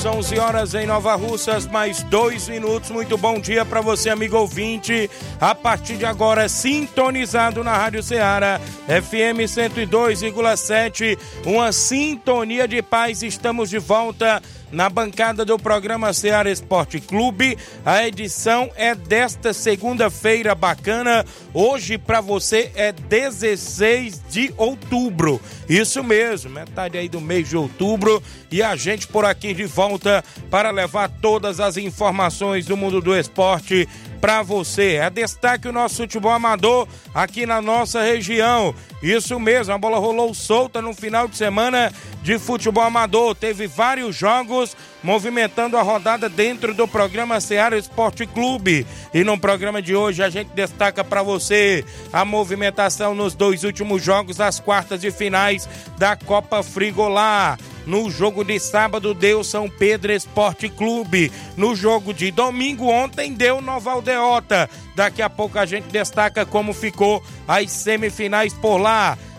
11 horas, 11 horas em Nova Russas, mais dois minutos. Muito bom dia para você, amigo ouvinte. A partir de agora, sintonizado na Rádio Ceará, FM 102,7. Uma sintonia de paz. Estamos de volta na bancada do programa Ceará Esporte Clube. A edição é desta segunda-feira bacana. Hoje para você é 16 de outubro. Isso mesmo, metade aí do mês de outubro e a gente por aqui de volta para levar todas as informações do mundo do esporte para você. É destaque o nosso futebol amador aqui na nossa região. Isso mesmo, a bola rolou solta no final de semana de futebol amador. Teve vários jogos movimentando a rodada dentro do programa Ceará Esporte Clube. E no programa de hoje a gente destaca para você a movimentação nos dois últimos jogos das quartas de finais da Copa Frigolar. No jogo de sábado deu São Pedro Esporte Clube. No jogo de domingo ontem deu Nova Aldeota. Daqui a pouco a gente destaca como ficou as semifinais por lá.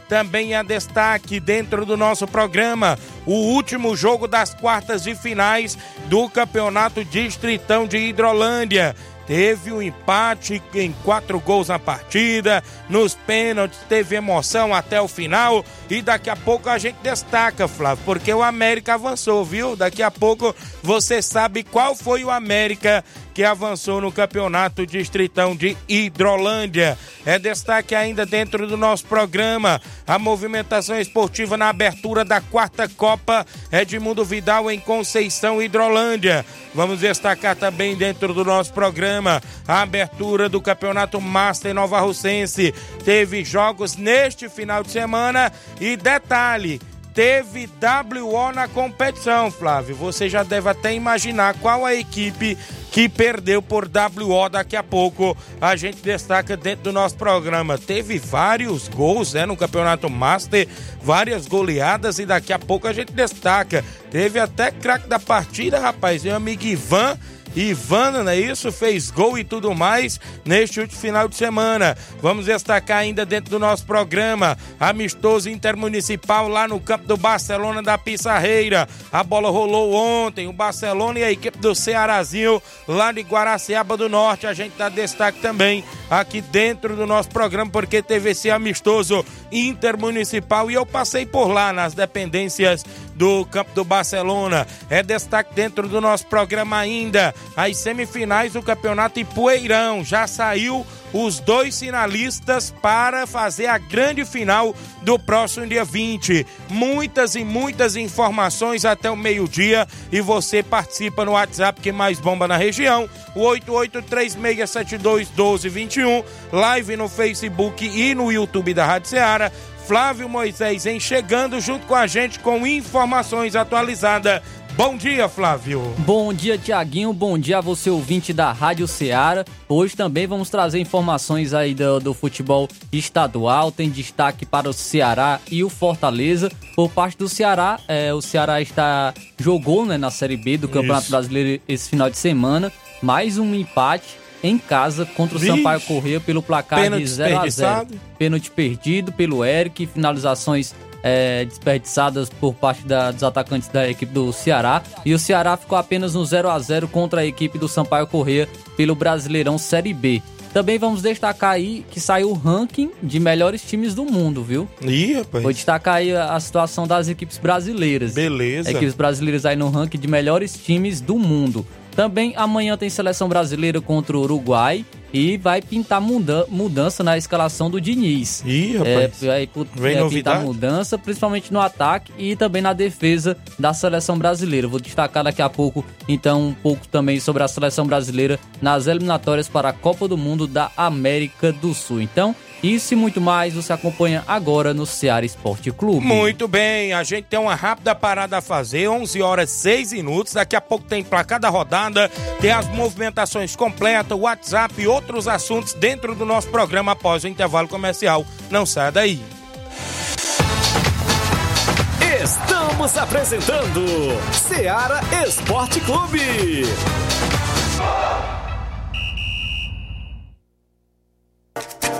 Também é destaque dentro do nosso programa o último jogo das quartas de finais do Campeonato Distritão de Hidrolândia teve um empate em quatro gols na partida, nos pênaltis teve emoção até o final e daqui a pouco a gente destaca, Flávio, porque o América avançou, viu? Daqui a pouco você sabe qual foi o América que avançou no campeonato distritão de Hidrolândia. É destaque ainda dentro do nosso programa a movimentação esportiva na abertura da quarta Copa Edmundo Vidal em Conceição Hidrolândia. Vamos destacar também dentro do nosso programa a abertura do Campeonato Master Nova Russense. Teve jogos neste final de semana e detalhe, teve WO na competição, Flávio. Você já deve até imaginar qual a equipe que perdeu por WO. Daqui a pouco a gente destaca dentro do nosso programa. Teve vários gols né, no Campeonato Master, várias goleadas e daqui a pouco a gente destaca. Teve até craque da partida, rapaz, meu amigo Ivan Ivana, não é isso? Fez gol e tudo mais neste último final de semana. Vamos destacar ainda dentro do nosso programa, amistoso intermunicipal lá no campo do Barcelona da Pissarreira. A bola rolou ontem, o Barcelona e a equipe do Cearazinho lá de Guaraciaba do Norte. A gente dá destaque também aqui dentro do nosso programa, porque teve esse amistoso intermunicipal e eu passei por lá nas dependências do campo do Barcelona. É destaque dentro do nosso programa ainda as semifinais do Campeonato Ipueirão. Já saiu os dois finalistas para fazer a grande final do próximo dia 20. Muitas e muitas informações até o meio-dia e você participa no WhatsApp que mais bomba na região, o 8836721221, live no Facebook e no YouTube da Rádio Ceará. Flávio Moisés em chegando junto com a gente com informações atualizadas Bom dia, Flávio. Bom dia, Tiaguinho. Bom dia a você, ouvinte da Rádio Ceará. Hoje também vamos trazer informações aí do, do, futebol estadual. Tem destaque para o Ceará e o Fortaleza. Por parte do Ceará, é, o Ceará está jogou né, na Série B do Campeonato Isso. Brasileiro esse final de semana. Mais um empate em casa contra o Vixe. Sampaio Corrêa pelo placar de 0 a 0 Pênalti perdido pelo Eric, finalizações é, desperdiçadas por parte da, dos atacantes da equipe do Ceará. E o Ceará ficou apenas no 0 a 0 contra a equipe do Sampaio Corrêa pelo Brasileirão Série B. Também vamos destacar aí que saiu o ranking de melhores times do mundo, viu? Ih, rapaz. Vou destacar aí a situação das equipes brasileiras. Beleza. Equipes brasileiras aí no ranking de melhores times do mundo. Também amanhã tem seleção brasileira contra o Uruguai e vai pintar muda mudança na escalação do Diniz. Ih, rapaz. É, vai, vai é, pintar mudança, principalmente no ataque e também na defesa da seleção brasileira. Vou destacar daqui a pouco, então, um pouco também sobre a seleção brasileira nas eliminatórias para a Copa do Mundo da América do Sul. Então, isso e muito mais você acompanha agora no Ceará Esporte Clube. Muito bem, a gente tem uma rápida parada a fazer, 11 horas 6 minutos. Daqui a pouco tem placar da rodada, tem as movimentações completas, WhatsApp e outros assuntos dentro do nosso programa após o intervalo comercial. Não saia daí. Estamos apresentando Ceará Esporte Clube.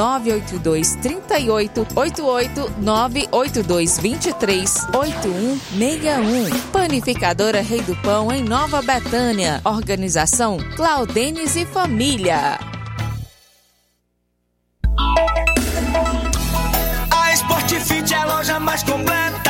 982 38 88 982 23 8161. Panificadora Rei do Pão em Nova Betânia. Organização Claudenes e Família. A Sportfit é a loja mais completa.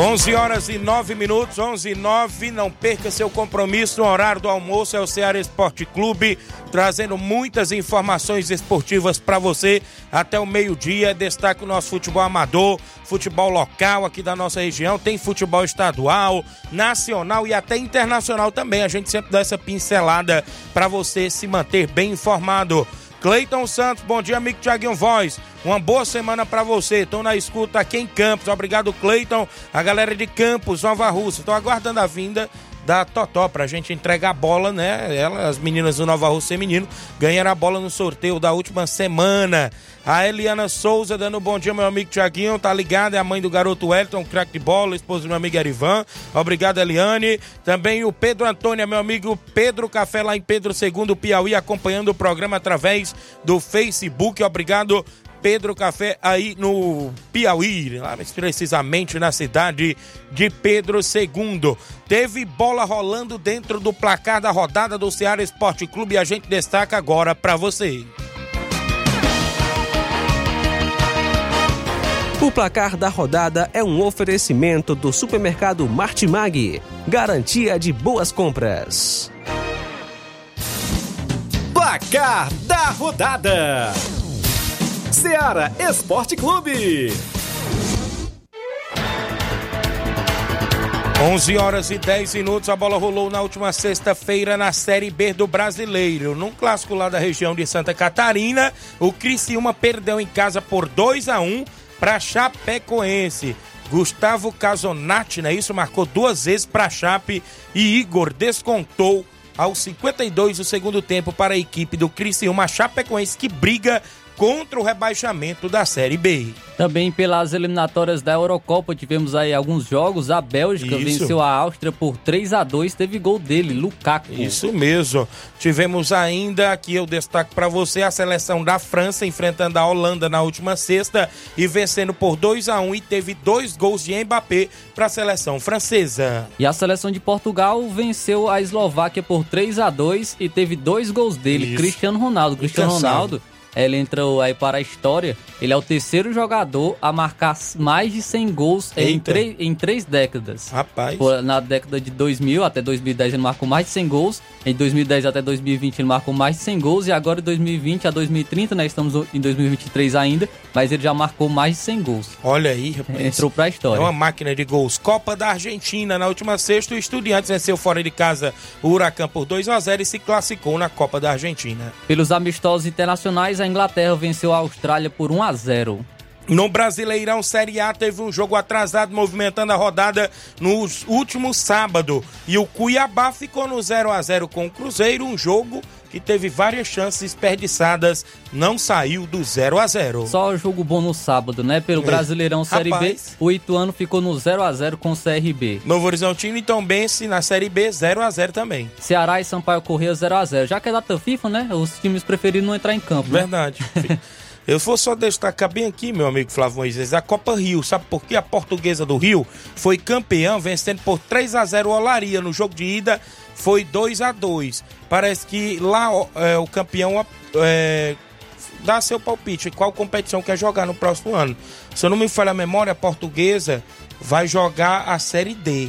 11 horas e 9 minutos, 11 e 9. Não perca seu compromisso. O horário do almoço é o Ceará Esporte Clube, trazendo muitas informações esportivas para você até o meio-dia. Destaque o nosso futebol amador, futebol local aqui da nossa região. Tem futebol estadual, nacional e até internacional também. A gente sempre dá essa pincelada para você se manter bem informado. Cleiton Santos, bom dia, amigo Tiaguinho Voz. Uma boa semana para você. Estou na escuta aqui em Campos. Obrigado, Cleiton. A galera de Campos, Nova Rússia. Estou aguardando a vinda da Totó pra gente entregar a bola, né? Ela, as meninas do Nova Rússia Feminino ganharam a bola no sorteio da última semana. A Eliana Souza dando um bom dia, meu amigo Tiaguinho, tá ligado? É a mãe do garoto Wellington, craque de bola, esposa do meu amigo Erivan. Obrigado, Eliane. Também o Pedro Antônio, meu amigo Pedro Café, lá em Pedro II, Piauí, acompanhando o programa através do Facebook. Obrigado, Pedro Café aí no Piauí, lá mais precisamente na cidade de Pedro II. Teve bola rolando dentro do placar da rodada do Ceará Esporte Clube e a gente destaca agora para você. O placar da rodada é um oferecimento do supermercado Martimag, garantia de boas compras. Placar da rodada. Seara Esporte Clube. 11 horas e 10 minutos, a bola rolou na última sexta-feira na Série B do Brasileiro. Num clássico lá da região de Santa Catarina, o Criciúma perdeu em casa por 2 a 1 para Chapecoense. Gustavo Casonati, né? Isso marcou duas vezes para Chape e Igor descontou aos 52 do segundo tempo para a equipe do Criciúma Chapecoense que briga contra o rebaixamento da Série B. Também pelas eliminatórias da Eurocopa tivemos aí alguns jogos. A Bélgica Isso. venceu a Áustria por 3 a 2 teve gol dele, Lukaku. Isso mesmo. Tivemos ainda aqui eu destaco para você a seleção da França enfrentando a Holanda na última sexta e vencendo por 2 a 1 e teve dois gols de Mbappé para a seleção francesa. E a seleção de Portugal venceu a Eslováquia por 3 a 2 e teve dois gols dele, Isso. Cristiano Ronaldo. Cristiano. Ronaldo, ele entrou aí para a história. Ele é o terceiro jogador a marcar mais de 100 gols em, em três décadas. Rapaz. Na década de 2000 até 2010 ele marcou mais de 100 gols. Em 2010 até 2020 ele marcou mais de 100 gols. E agora de 2020 a 2030, né? Estamos em 2023 ainda. Mas ele já marcou mais de 100 gols. Olha aí, rapaz. Entrou pra É história. uma máquina de gols. Copa da Argentina. Na última sexta, o Estudiantes venceu fora de casa o Huracan por 2 a 0 e se classificou na Copa da Argentina. Pelos amistosos internacionais, a Inglaterra venceu a Austrália por 1 a 0. No Brasileirão Série A teve um jogo atrasado movimentando a rodada no último sábado. E o Cuiabá ficou no 0 a 0 com o Cruzeiro, um jogo que teve várias chances desperdiçadas, não saiu do 0 a 0. Só jogo bom no sábado, né? Pelo Brasileirão Série Rapaz. B, o Ituano ficou no 0 a 0 com o CRB. Novo Horizontino e Tombense na Série B 0 a 0 também. Ceará e Sampaio Corrêa 0 a 0 Já que é data FIFA, né? Os times preferiram não entrar em campo. né? Verdade. Eu vou só destacar bem aqui, meu amigo Flávio Moisés, a Copa Rio. Sabe por quê? A portuguesa do Rio foi campeã, vencendo por 3 a 0 o Olaria. No jogo de ida foi 2 a 2 Parece que lá é, o campeão é, dá seu palpite. Qual competição quer jogar no próximo ano? Se eu não me falha a memória, a portuguesa vai jogar a Série D.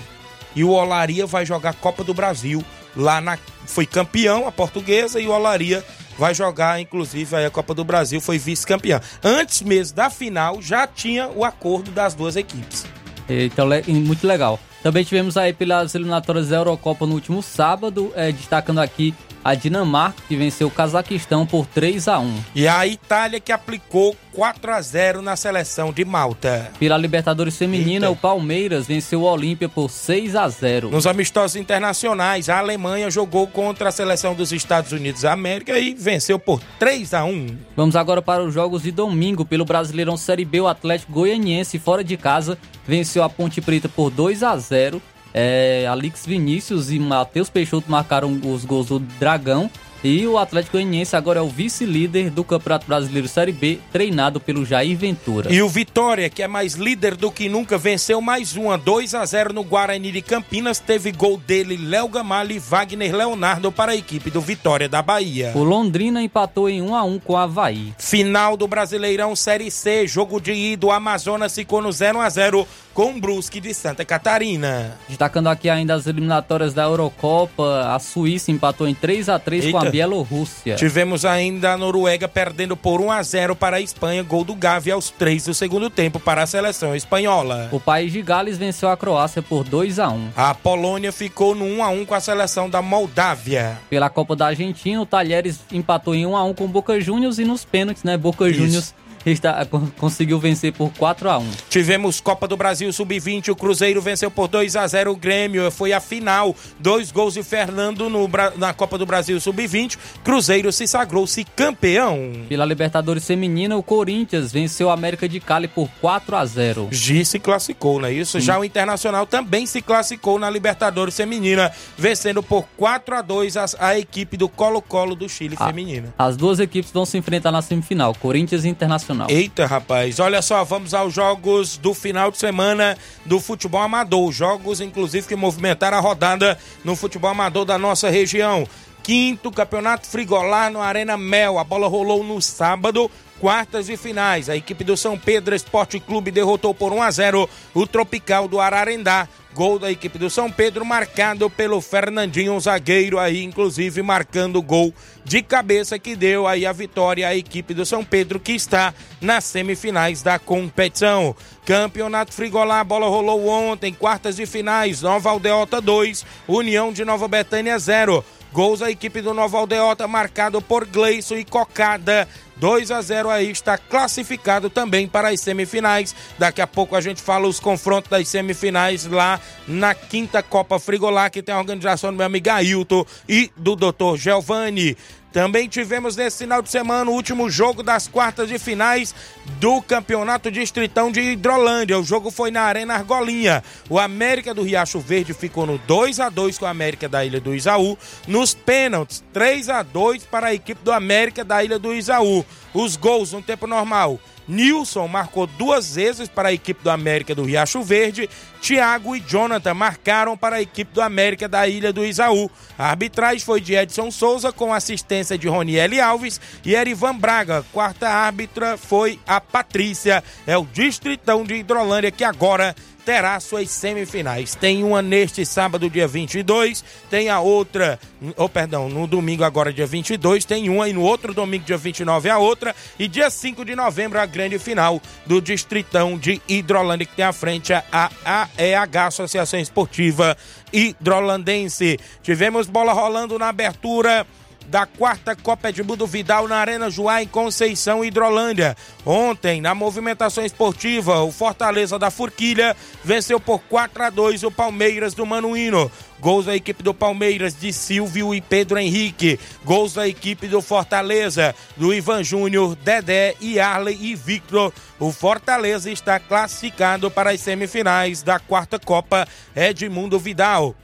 E o Olaria vai jogar a Copa do Brasil. Lá na. Foi campeão a portuguesa e o Olaria vai jogar, inclusive, a Copa do Brasil, foi vice-campeão. Antes mesmo da final, já tinha o acordo das duas equipes. Então, muito legal. Também tivemos aí pelas eliminatórias da Eurocopa no último sábado, eh, destacando aqui a Dinamarca, que venceu o Cazaquistão por 3 a 1 E a Itália que aplicou 4 a 0 na seleção de Malta. Pela Libertadores Feminina, Eita. o Palmeiras venceu o Olímpia por 6 a 0 Nos amistosos internacionais, a Alemanha jogou contra a seleção dos Estados Unidos da América e venceu por 3 a 1. Vamos agora para os jogos de domingo. Pelo Brasileirão Série B, o Atlético Goianiense, fora de casa, venceu a Ponte Preta por 2 a 0 é, Alix Vinícius e Matheus Peixoto marcaram os gols do Dragão. E o Atlético Goianiense agora é o vice-líder do Campeonato Brasileiro Série B, treinado pelo Jair Ventura. E o Vitória, que é mais líder do que nunca, venceu mais uma 2 a 0 no Guarani de Campinas. Teve gol dele, Léo Gamalho e Wagner Leonardo para a equipe do Vitória da Bahia. O Londrina empatou em 1 a 1 com o Havaí. Final do Brasileirão Série C, jogo de ida, o Amazonas ficou no 0 a 0 com o Brusque de Santa Catarina. Destacando aqui ainda as eliminatórias da Eurocopa, a Suíça empatou em 3 a 3 com a. Bielorrússia. Tivemos ainda a Noruega perdendo por 1 a 0 para a Espanha, gol do Gavi aos 3 do segundo tempo para a seleção espanhola. O país de Gales venceu a Croácia por 2 a 1 A Polônia ficou no 1 a 1 com a seleção da Moldávia. Pela Copa da Argentina, o Talheres empatou em 1 a 1 com o Boca Juniors e nos pênaltis, né? Boca Isso. Juniors está, con- conseguiu vencer por 4 a 1 Tivemos Copa do Brasil Sub-20, o Cruzeiro venceu por 2 a 0 o Grêmio, foi a final. Dois gols de Fernando no na Copa do Brasil Sub-20. Cruzeiro se sagrou-se campeão. Pela Libertadores Feminina, o Corinthians venceu o América de Cali por 4 a 0 Gi se classificou, não é isso? Já o Internacional também se classificou na Libertadores Feminina, vencendo por 4 a 2 a, a equipe do Colo-Colo do Chile Ah. Feminina. As duas equipes vão se enfrentar na semifinal, Corinthians e Internacional. Eita, rapaz, olha só, vamos aos jogos do final de semana do futebol amador. Jogos, inclusive, que movimentaram a rodada no futebol amador da nossa região. Quinto Campeonato Frigolar no Arena Mel. A bola rolou no sábado, quartas e finais. A equipe do São Pedro Esporte Clube derrotou por 1 a 0 o Tropical do Ararendá. Gol da equipe do São Pedro, marcado pelo Fernandinho, um zagueiro aí, inclusive marcando gol de cabeça que deu aí a vitória à equipe do São Pedro, que está nas semifinais da competição. Campeonato Frigolar, a bola rolou ontem, quartas de finais, Nova Aldeota 2, União de Nova Betânia 0. Gols da equipe do Nova Aldeota, marcado por Gleison e Cocada. 2 a 0 aí está classificado também para as semifinais. Daqui a pouco a gente fala os confrontos das semifinais lá na quinta Copa Frigolá, que tem a organização do meu amigo Ailton e do Dr. Giovanni. Também tivemos nesse final de semana o último jogo das quartas de finais do Campeonato Distritão de Hidrolândia. O jogo foi na Arena Argolinha. O América do Riacho Verde ficou no 2 a 2 com a América da Ilha do Isaú. Nos pênaltis, 3 a 2 para a equipe do América da Ilha do Isaú. Os gols no tempo normal. Nilson marcou duas vezes para a equipe do América do Riacho Verde. Thiago e Jonathan marcaram para a equipe do América da Ilha do Isaú. A arbitragem foi de Edson Souza com assistência de Roniele Alves e Erivan Braga. Quarta árbitra foi a Patrícia. É o Distritão de Hidrolândia que agora terá suas semifinais. Tem uma neste sábado, dia 22, tem a outra, ou oh, perdão, no domingo agora, dia 22, tem uma e no outro domingo, dia 29, a outra, e dia 5 de novembro, a grande final do Distritão de Hidrolândia, que tem à frente a AEH, Associação Esportiva Hidrolandense. Tivemos bola rolando na abertura da quarta Copa Edmundo Vidal na Arena Joá em Conceição, Hidrolândia. Ontem, na movimentação esportiva, o Fortaleza da Forquilha venceu por 4 a 2 o Palmeiras do Manuíno. Gols da equipe do Palmeiras de Silvio e Pedro Henrique. Gols da equipe do Fortaleza, do Ivan Júnior, Dedé e Arley e Victor. O Fortaleza está classificado para as semifinais da quarta Copa Edmundo Vidal.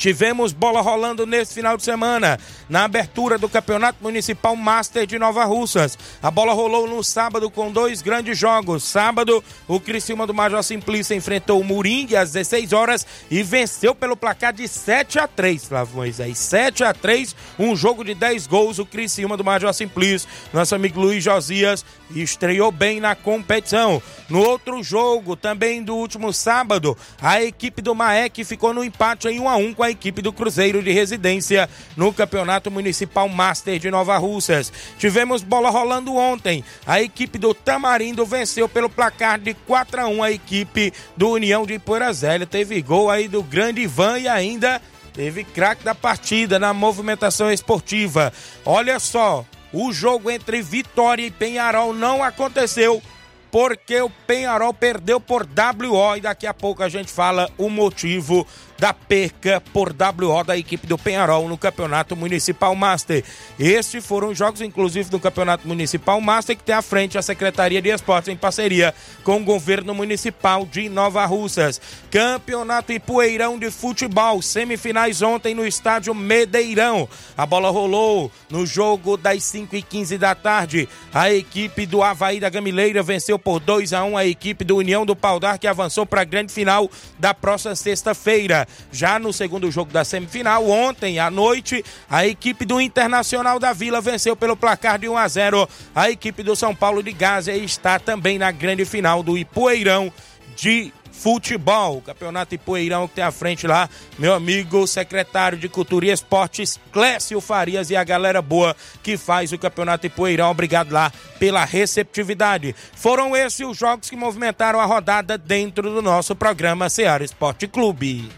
Tivemos bola rolando nesse final de semana, na abertura do Campeonato Municipal Master de Nova Russas. A bola rolou no sábado com dois grandes jogos. Sábado, o Criciúma do Major Simplício enfrentou o Moringue às 16 horas e venceu pelo placar de 7 a 3, Flávio Moisés. 7 a 3, um jogo de 10 gols. O Criciúma do Major Simplício, nosso amigo Luiz Josias, estreou bem na competição. No outro jogo, também do último sábado, a equipe do Maek ficou no empate em 1 a 1 com a equipe do Cruzeiro de Residência no Campeonato Municipal Master de Nova Russas. Tivemos bola rolando ontem. A equipe do Tamarindo venceu pelo placar de 4 a 1 a equipe do União de Poeira Teve gol aí do grande Ivan e ainda teve craque da partida na movimentação esportiva. Olha só, o jogo entre Vitória e Penharol não aconteceu porque o Penharol perdeu por WO e daqui a pouco a gente fala o motivo da perca por WO da equipe do Penharol no Campeonato Municipal Master. Estes foram jogos, inclusive, do Campeonato Municipal Master, que tem à frente a Secretaria de Esportes em parceria com o Governo Municipal de Nova Russas. Campeonato Ipueirão de Futebol, semifinais ontem no estádio Medeirão. A bola rolou no jogo das 5 e 15 da tarde. A equipe do Havaí da Gamileira venceu por 2 a 1 a equipe do União do Paudar, que avançou para a grande final da próxima sexta-feira. Já no segundo jogo da semifinal, ontem à noite, a equipe do Internacional da Vila venceu pelo placar de 1 a 0 a equipe do São Paulo de Gásia está também na grande final do Ipueirão de futebol. Campeonato Ipueirão que tem à frente lá, meu amigo secretário de Cultura e Esportes, Clécio Farias e a galera boa que faz o campeonato Ipueirão. Obrigado lá pela receptividade. Foram esses os jogos que movimentaram a rodada dentro do nosso programa Ceará Esporte Clube.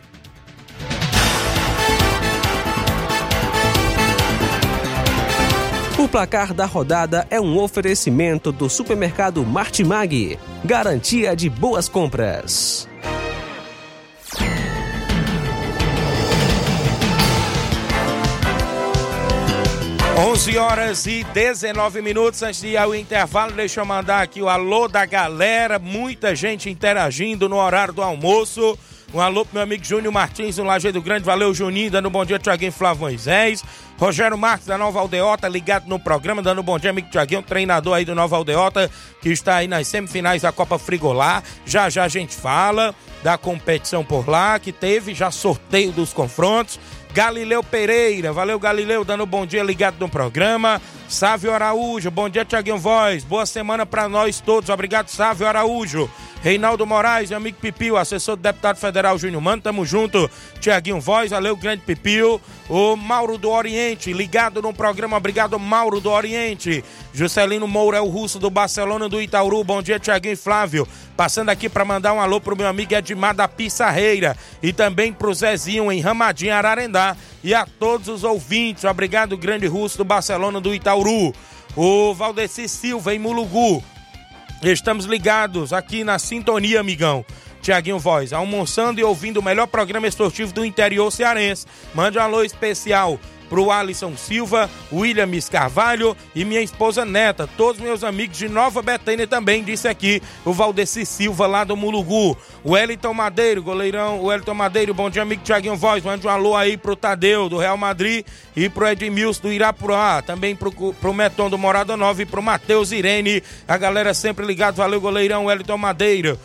O placar da rodada é um oferecimento do supermercado Martimag, garantia de boas compras. Onze horas e 19 minutos antes de ir ao intervalo, deixa eu mandar aqui o alô da galera, muita gente interagindo no horário do almoço. Um alô pro meu amigo Júnior Martins, no Lajeado Grande. Valeu, Juninho, dando um bom dia, Tiaguinho Flávio Moisés. Rogério Marques, da Nova Aldeota, ligado no programa, dando um bom dia, amigo Tiaguinho, treinador aí do Nova Aldeota, que está aí nas semifinais da Copa Frigolá. Já já a gente fala da competição por lá, que teve já sorteio dos confrontos. Galileu Pereira, valeu Galileu, dando um bom dia ligado no programa. Sávio Araújo, bom dia Tiaguinho Voz, boa semana para nós todos, obrigado Sávio Araújo. Reinaldo Moraes, meu amigo Pipio, assessor do deputado federal Júnior Mano, tamo junto. Tiaguinho Voz, valeu, grande Pipio. O Mauro do Oriente, ligado no programa, obrigado Mauro do Oriente. Juscelino Moura é o russo do Barcelona do Itauru, bom dia Tiaguinho e Flávio. Passando aqui para mandar um alô pro meu amigo Edmar da Pissarreira e também pro Zezinho em Ramadinho, Ararendá. E a todos os ouvintes, obrigado grande russo do Barcelona do Itauru. O Valdeci Silva em Mulugu. Estamos ligados aqui na sintonia, amigão. Tiaguinho Voz, almoçando e ouvindo o melhor programa esportivo do interior cearense. Mande um alô especial pro Alisson Silva, William Carvalho e minha esposa Neta, todos meus amigos de Nova Betânia também, disse aqui o Valdeci Silva lá do Mulugu. O Wellington Madeiro, goleirão, o Wellington Madeiro, bom dia amigo Tiaguinho Voz, mande um alô aí pro Tadeu do Real Madrid e pro Edmilson do Irapurá, também pro, pro Meton do Morada Nova e pro Matheus Irene, a galera sempre ligado, valeu goleirão Wellington Madeiro.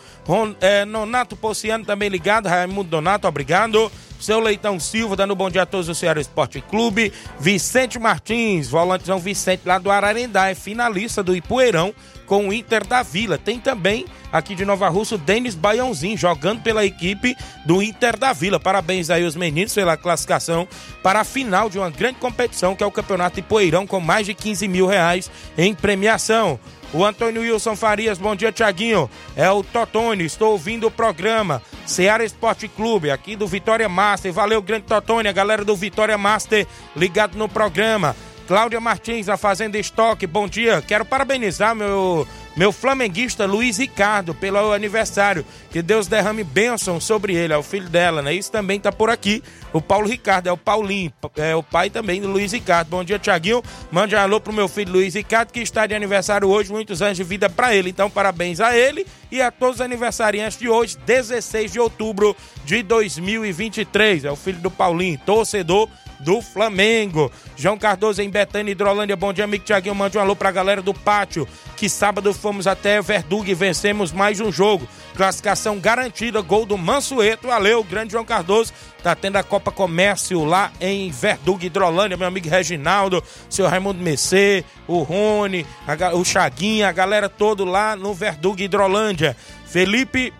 É, Nonato Pociano também ligado, Raimundo Donato, obrigado. Seu Leitão Silva, dando um bom dia a todos do Ceará Esporte Clube. Vicente Martins, volante São Vicente lá do Ararendá, é finalista do Ipueirão com o Inter da Vila. Tem também aqui de Nova Russa o Denis Baiãozinho, jogando pela equipe do Inter da Vila. Parabéns aí aos meninos pela classificação para a final de uma grande competição, que é o Campeonato Ipueirão, com mais de 15 mil reais em premiação. O Antônio Wilson Farias, bom dia, Tiaguinho. É o Totone, estou ouvindo o programa Seara Esporte Clube, aqui do Vitória Master. Valeu, grande Totone, a galera do Vitória Master ligado no programa. Cláudia Martins, da Fazenda Estoque, bom dia. Quero parabenizar meu, meu flamenguista Luiz Ricardo pelo aniversário. Que Deus derrame bênção sobre ele, é o filho dela, né? Isso também tá por aqui. O Paulo Ricardo, é o Paulinho, é o pai também do Luiz Ricardo. Bom dia, Tiaguinho. Mande um alô pro meu filho Luiz Ricardo, que está de aniversário hoje, muitos anos de vida para ele. Então, parabéns a ele e a todos os aniversariantes de hoje, 16 de outubro de 2023. É o filho do Paulinho, torcedor do Flamengo. João Cardoso em Betânia, Hidrolândia. Bom dia, amigo Tiaguinho. Mande um alô pra galera do pátio. Que sábado fomos até Verduga e vencemos mais um jogo. Classificação garantida, gol do Mansueto. Valeu, grande João Cardoso. Tá tendo a Copa Comércio lá em Verduga, Hidrolândia. Meu amigo Reginaldo, seu Raimundo Messê, o Rony, a, o Chaguinha, a galera todo lá no Verduga, Hidrolândia. Felipe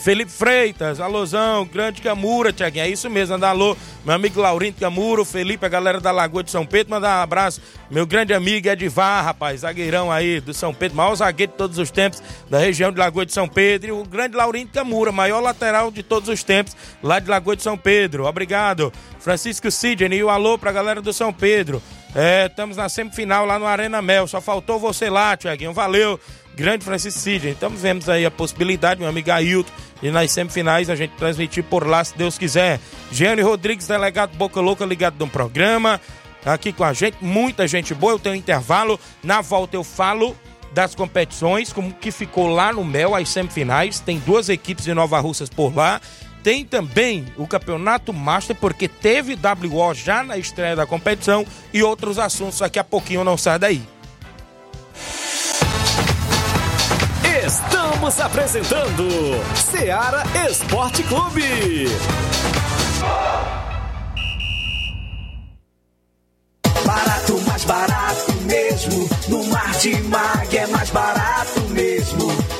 Felipe Freitas, alôzão, grande Camura, Tiaguinho, é isso mesmo, anda alô, meu amigo Laurindo Camuro, Felipe, a galera da Lagoa de São Pedro, mandar um abraço, meu grande amigo Edivar, rapaz, zagueirão aí do São Pedro, maior zagueiro de todos os tempos, da região de Lagoa de São Pedro, e o grande Laurindo Camura, maior lateral de todos os tempos, lá de Lagoa de São Pedro, obrigado. Francisco Sidney, o alô pra galera do São Pedro, é, estamos na semifinal lá no Arena Mel, só faltou você lá, Tiaguinho, valeu grande Francisco Sidney. Então vemos aí a possibilidade, meu amigo Ailton, de nas semifinais a gente transmitir por lá, se Deus quiser. Gianni Rodrigues, delegado Boca Louca, ligado no programa, aqui com a gente. Muita gente boa, eu tenho um intervalo. Na volta eu falo das competições, como que ficou lá no Mel, as semifinais. Tem duas equipes de Nova Russas por lá. Tem também o Campeonato Master, porque teve WO já na estreia da competição e outros assuntos. Daqui a pouquinho não sai daí. Estamos apresentando Seara Esporte Clube. Barato, mais barato mesmo. No Martimag é mais barato mesmo.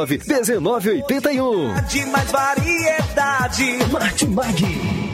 1981. De mais variedade. Martimag.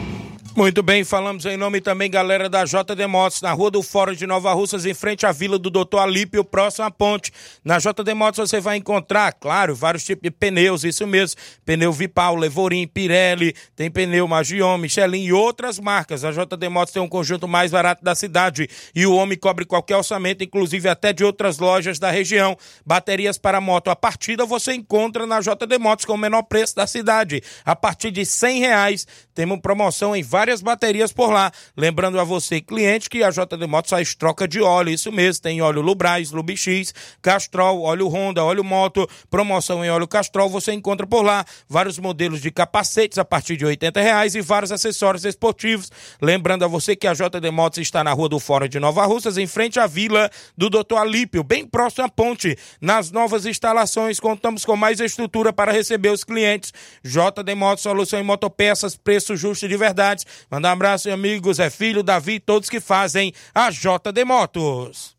Muito bem, falamos em nome também, galera da JD Motos, na Rua do Fórum de Nova Russas, em frente à Vila do Doutor Alípio, próximo à ponte. Na JD Motos você vai encontrar, claro, vários tipos de pneus, isso mesmo. Pneu Vipal, Levorim, Pirelli, tem pneu Magion, Michelin e outras marcas. A JD Motos tem um conjunto mais barato da cidade e o homem cobre qualquer orçamento, inclusive até de outras lojas da região. Baterias para moto a partida você encontra na JD Motos com o menor preço da cidade. A partir de cem reais, temos promoção em várias baterias por lá. Lembrando a você, cliente, que a JD Motos faz troca de óleo, isso mesmo, tem óleo Lubrais, Lubix, Castrol, óleo Honda, óleo Moto, promoção em óleo Castrol, você encontra por lá vários modelos de capacetes a partir de 80 reais e vários acessórios esportivos. Lembrando a você que a JD Motos está na Rua do Fórum de Nova Russas, em frente à Vila do Doutor Alípio, bem próximo à ponte. Nas novas instalações, contamos com mais estrutura para receber os clientes. JD Motos, solução em motopeças, preço justo de verdade. Mandar um abraço, meu amigo Zé Filho, Davi, todos que fazem a JD Motos.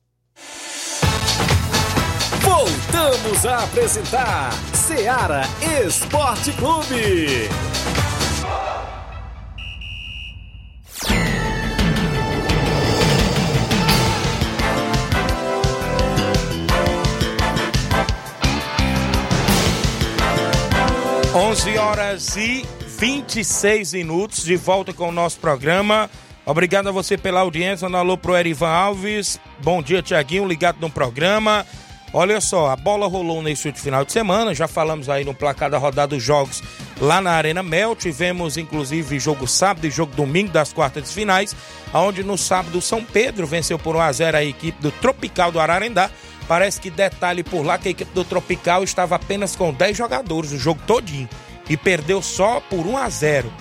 Voltamos a apresentar Seara Esporte Clube. 11 horas e 26 minutos, de volta com o nosso programa. Obrigado a você pela audiência. Um alô pro Erivan Alves. Bom dia, Tiaguinho, ligado no programa. Olha só, a bola rolou nesse último final de semana. Já falamos aí no placar da rodada dos jogos lá na Arena Mel. Tivemos inclusive jogo sábado e jogo domingo das quartas de finais, onde no sábado São Pedro venceu por 1 a 0 a equipe do Tropical do Ararendá. Parece que detalhe por lá que a equipe do Tropical estava apenas com 10 jogadores o jogo todinho e perdeu só por 1 a 0,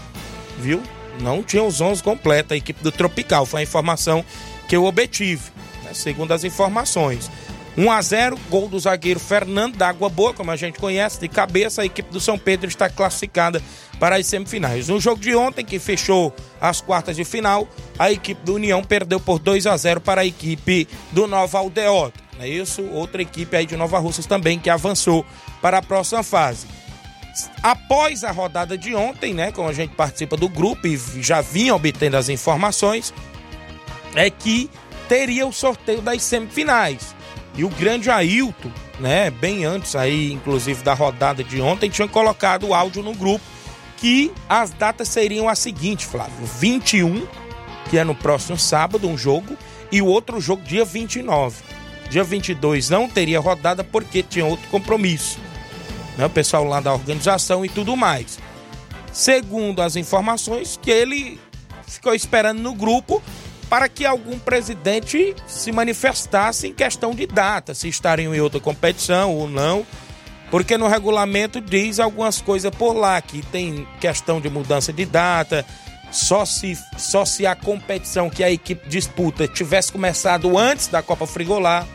viu? Não tinha os 11 completos a equipe do Tropical, foi a informação que eu obtive, né? segundo as informações. 1 a 0, gol do zagueiro Fernando da Água Boa, como a gente conhece, de cabeça, a equipe do São Pedro está classificada para as semifinais. No jogo de ontem, que fechou as quartas de final, a equipe do União perdeu por 2 a 0 para a equipe do Nova Aldeota. É isso? Outra equipe aí de Nova Russas também que avançou para a próxima fase. Após a rodada de ontem, né, como a gente participa do grupo e já vinha obtendo as informações, é que teria o sorteio das semifinais. E o grande Ailton, né, bem antes aí, inclusive da rodada de ontem, tinha colocado o áudio no grupo que as datas seriam as seguintes, Flávio: 21, que é no próximo sábado, um jogo, e o outro jogo dia 29. Dia 22 não teria rodada porque tinha outro compromisso. Né? O pessoal lá da organização e tudo mais. Segundo as informações, que ele ficou esperando no grupo para que algum presidente se manifestasse em questão de data, se estariam em outra competição ou não. Porque no regulamento diz algumas coisas por lá, que tem questão de mudança de data, só se, só se a competição que a equipe disputa tivesse começado antes da Copa Frigolar.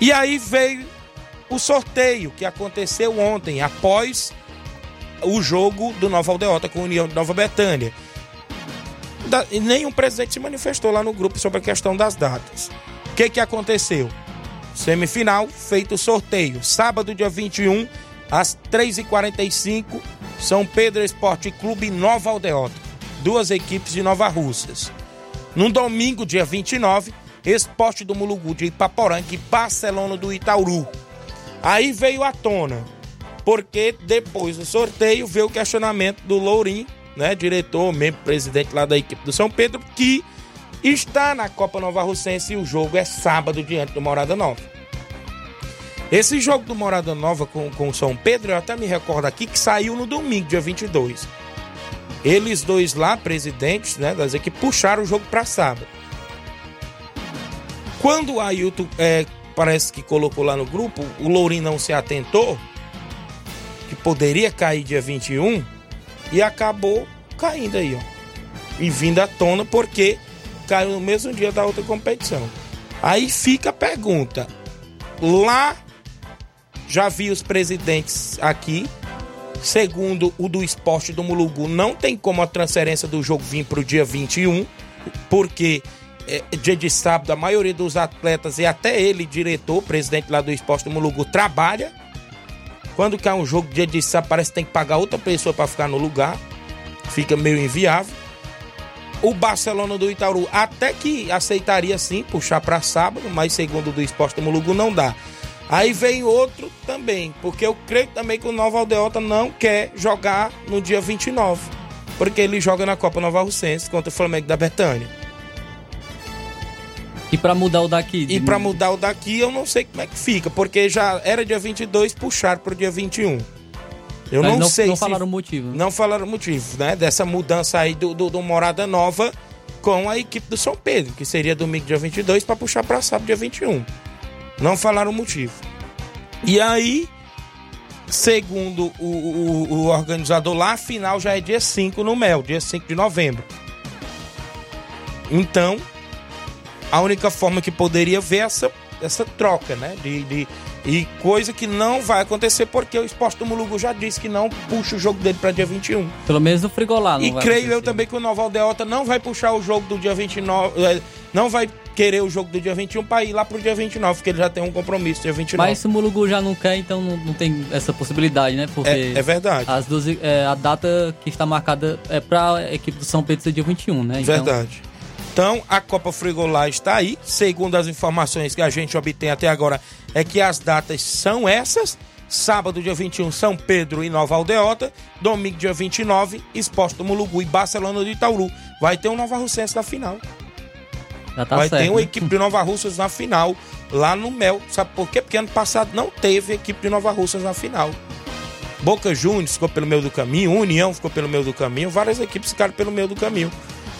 E aí veio o sorteio que aconteceu ontem, após o jogo do Nova Aldeota com a União de Nova Betânia. Da, nenhum presidente se manifestou lá no grupo sobre a questão das datas. O que, que aconteceu? Semifinal, feito o sorteio. Sábado, dia 21, às 3h45, São Pedro Esporte Clube Nova Aldeota. Duas equipes de Nova Russas. No domingo, dia 29, Esporte do Mulugu de Ipaporanga e Barcelona do Itauru. Aí veio à tona, porque depois do sorteio veio o questionamento do Lourinho, né, diretor, membro presidente lá da equipe do São Pedro, que está na Copa Nova Russense e o jogo é sábado diante do Morada Nova. Esse jogo do Morada Nova com, com o São Pedro, eu até me recordo aqui que saiu no domingo, dia 22. Eles dois lá, presidentes né, das equipes, puxaram o jogo para sábado. Quando o Ailton é, parece que colocou lá no grupo, o Lourinho não se atentou, que poderia cair dia 21, e acabou caindo aí, ó. E vindo à tona porque caiu no mesmo dia da outra competição. Aí fica a pergunta: lá já vi os presidentes aqui. Segundo o do esporte do Mulugu, não tem como a transferência do jogo vir para o dia 21, porque dia de sábado, a maioria dos atletas e até ele, diretor, presidente lá do Esporte do Mulugu, trabalha. Quando cai um jogo dia de sábado, parece que tem que pagar outra pessoa para ficar no lugar. Fica meio inviável. O Barcelona do Itaú até que aceitaria sim puxar para sábado, mas segundo do Esporte do Mulugu não dá. Aí vem outro também, porque eu creio também que o Nova Aldeota não quer jogar no dia 29, porque ele joga na Copa Nova Russense contra o Flamengo da Betânia. E para mudar o daqui? E para mudar o daqui, eu não sei como é que fica, porque já era dia 22, puxaram pro dia 21. Eu não, não, sei não se... falaram o motivo. Não falaram o motivo, né? Dessa mudança aí do, do, do, Morada Nova com a equipe do São Pedro, que seria domingo dia 22 para puxar para sábado dia 21. Não falaram o motivo. E aí, segundo o, o, o organizador lá, a final já é dia 5 no Mel, dia 5 de novembro. Então, a única forma que poderia ver essa, essa troca, né? De, de E coisa que não vai acontecer porque o Esporte do Mulugu já disse que não puxa o jogo dele para dia 21. Pelo menos no Frigolá, não E creio eu acontecer. também que o Nova Aldeota não vai puxar o jogo do dia 29. eh, Não vai querer o jogo do dia 21 para ir lá pro dia 29, porque ele já tem um compromisso dia 29. Mas se o Mulugu já não quer, então não, não tem essa possibilidade, né? Porque É, é verdade. as duas, é, a data que está marcada é para a equipe do São Pedro ser dia 21, né? Então, Verdade. Então, a Copa Frigolá está aí. Segundo as informações que a gente obtém até agora, é que as datas são essas. Sábado, dia 21, São Pedro e Nova Aldeota. Domingo, dia 29, Esporte do Mulugu e Barcelona do Itauru. Vai ter um Nova Russense na final. Já tá Vai certo. ter uma né? equipe de Nova Russas na final, lá no Mel. Sabe por quê? Porque ano passado não teve equipe de Nova Russas na final. Boca Juniors ficou pelo meio do caminho, União ficou pelo meio do caminho, várias equipes ficaram pelo meio do caminho.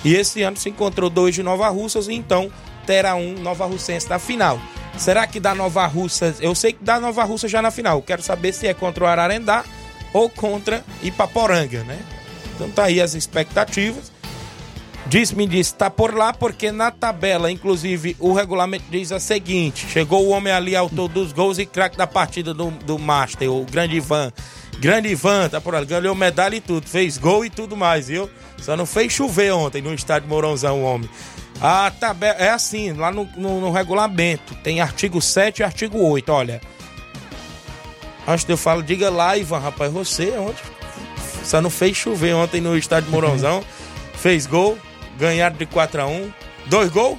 E esse ano se encontrou dois de Nova Russas, e então terá um Nova Russense na final. Será que dá Nova Russas? Eu sei que dá Nova Russa já na final. Quero saber se é contra o Ararendá ou contra Ipaporanga, né? Então tá aí as expectativas. Diz-me diz, tá por lá porque na tabela, inclusive, o regulamento diz a seguinte: chegou o homem ali, autor dos gols e craque da partida do, do Master, o grande Ivan. Grande Ivan, tá por lá, ganhou medalha e tudo, fez gol e tudo mais, viu? Só não fez chover ontem no estádio Mourãozão, homem. A tabela é assim, lá no, no, no regulamento, tem artigo 7 e artigo 8, olha. Antes de eu falar, diga lá, Ivan, rapaz, você onde? Só não fez chover ontem no estádio Mourãozão. fez gol, ganharam de 4 a 1 Dois gols?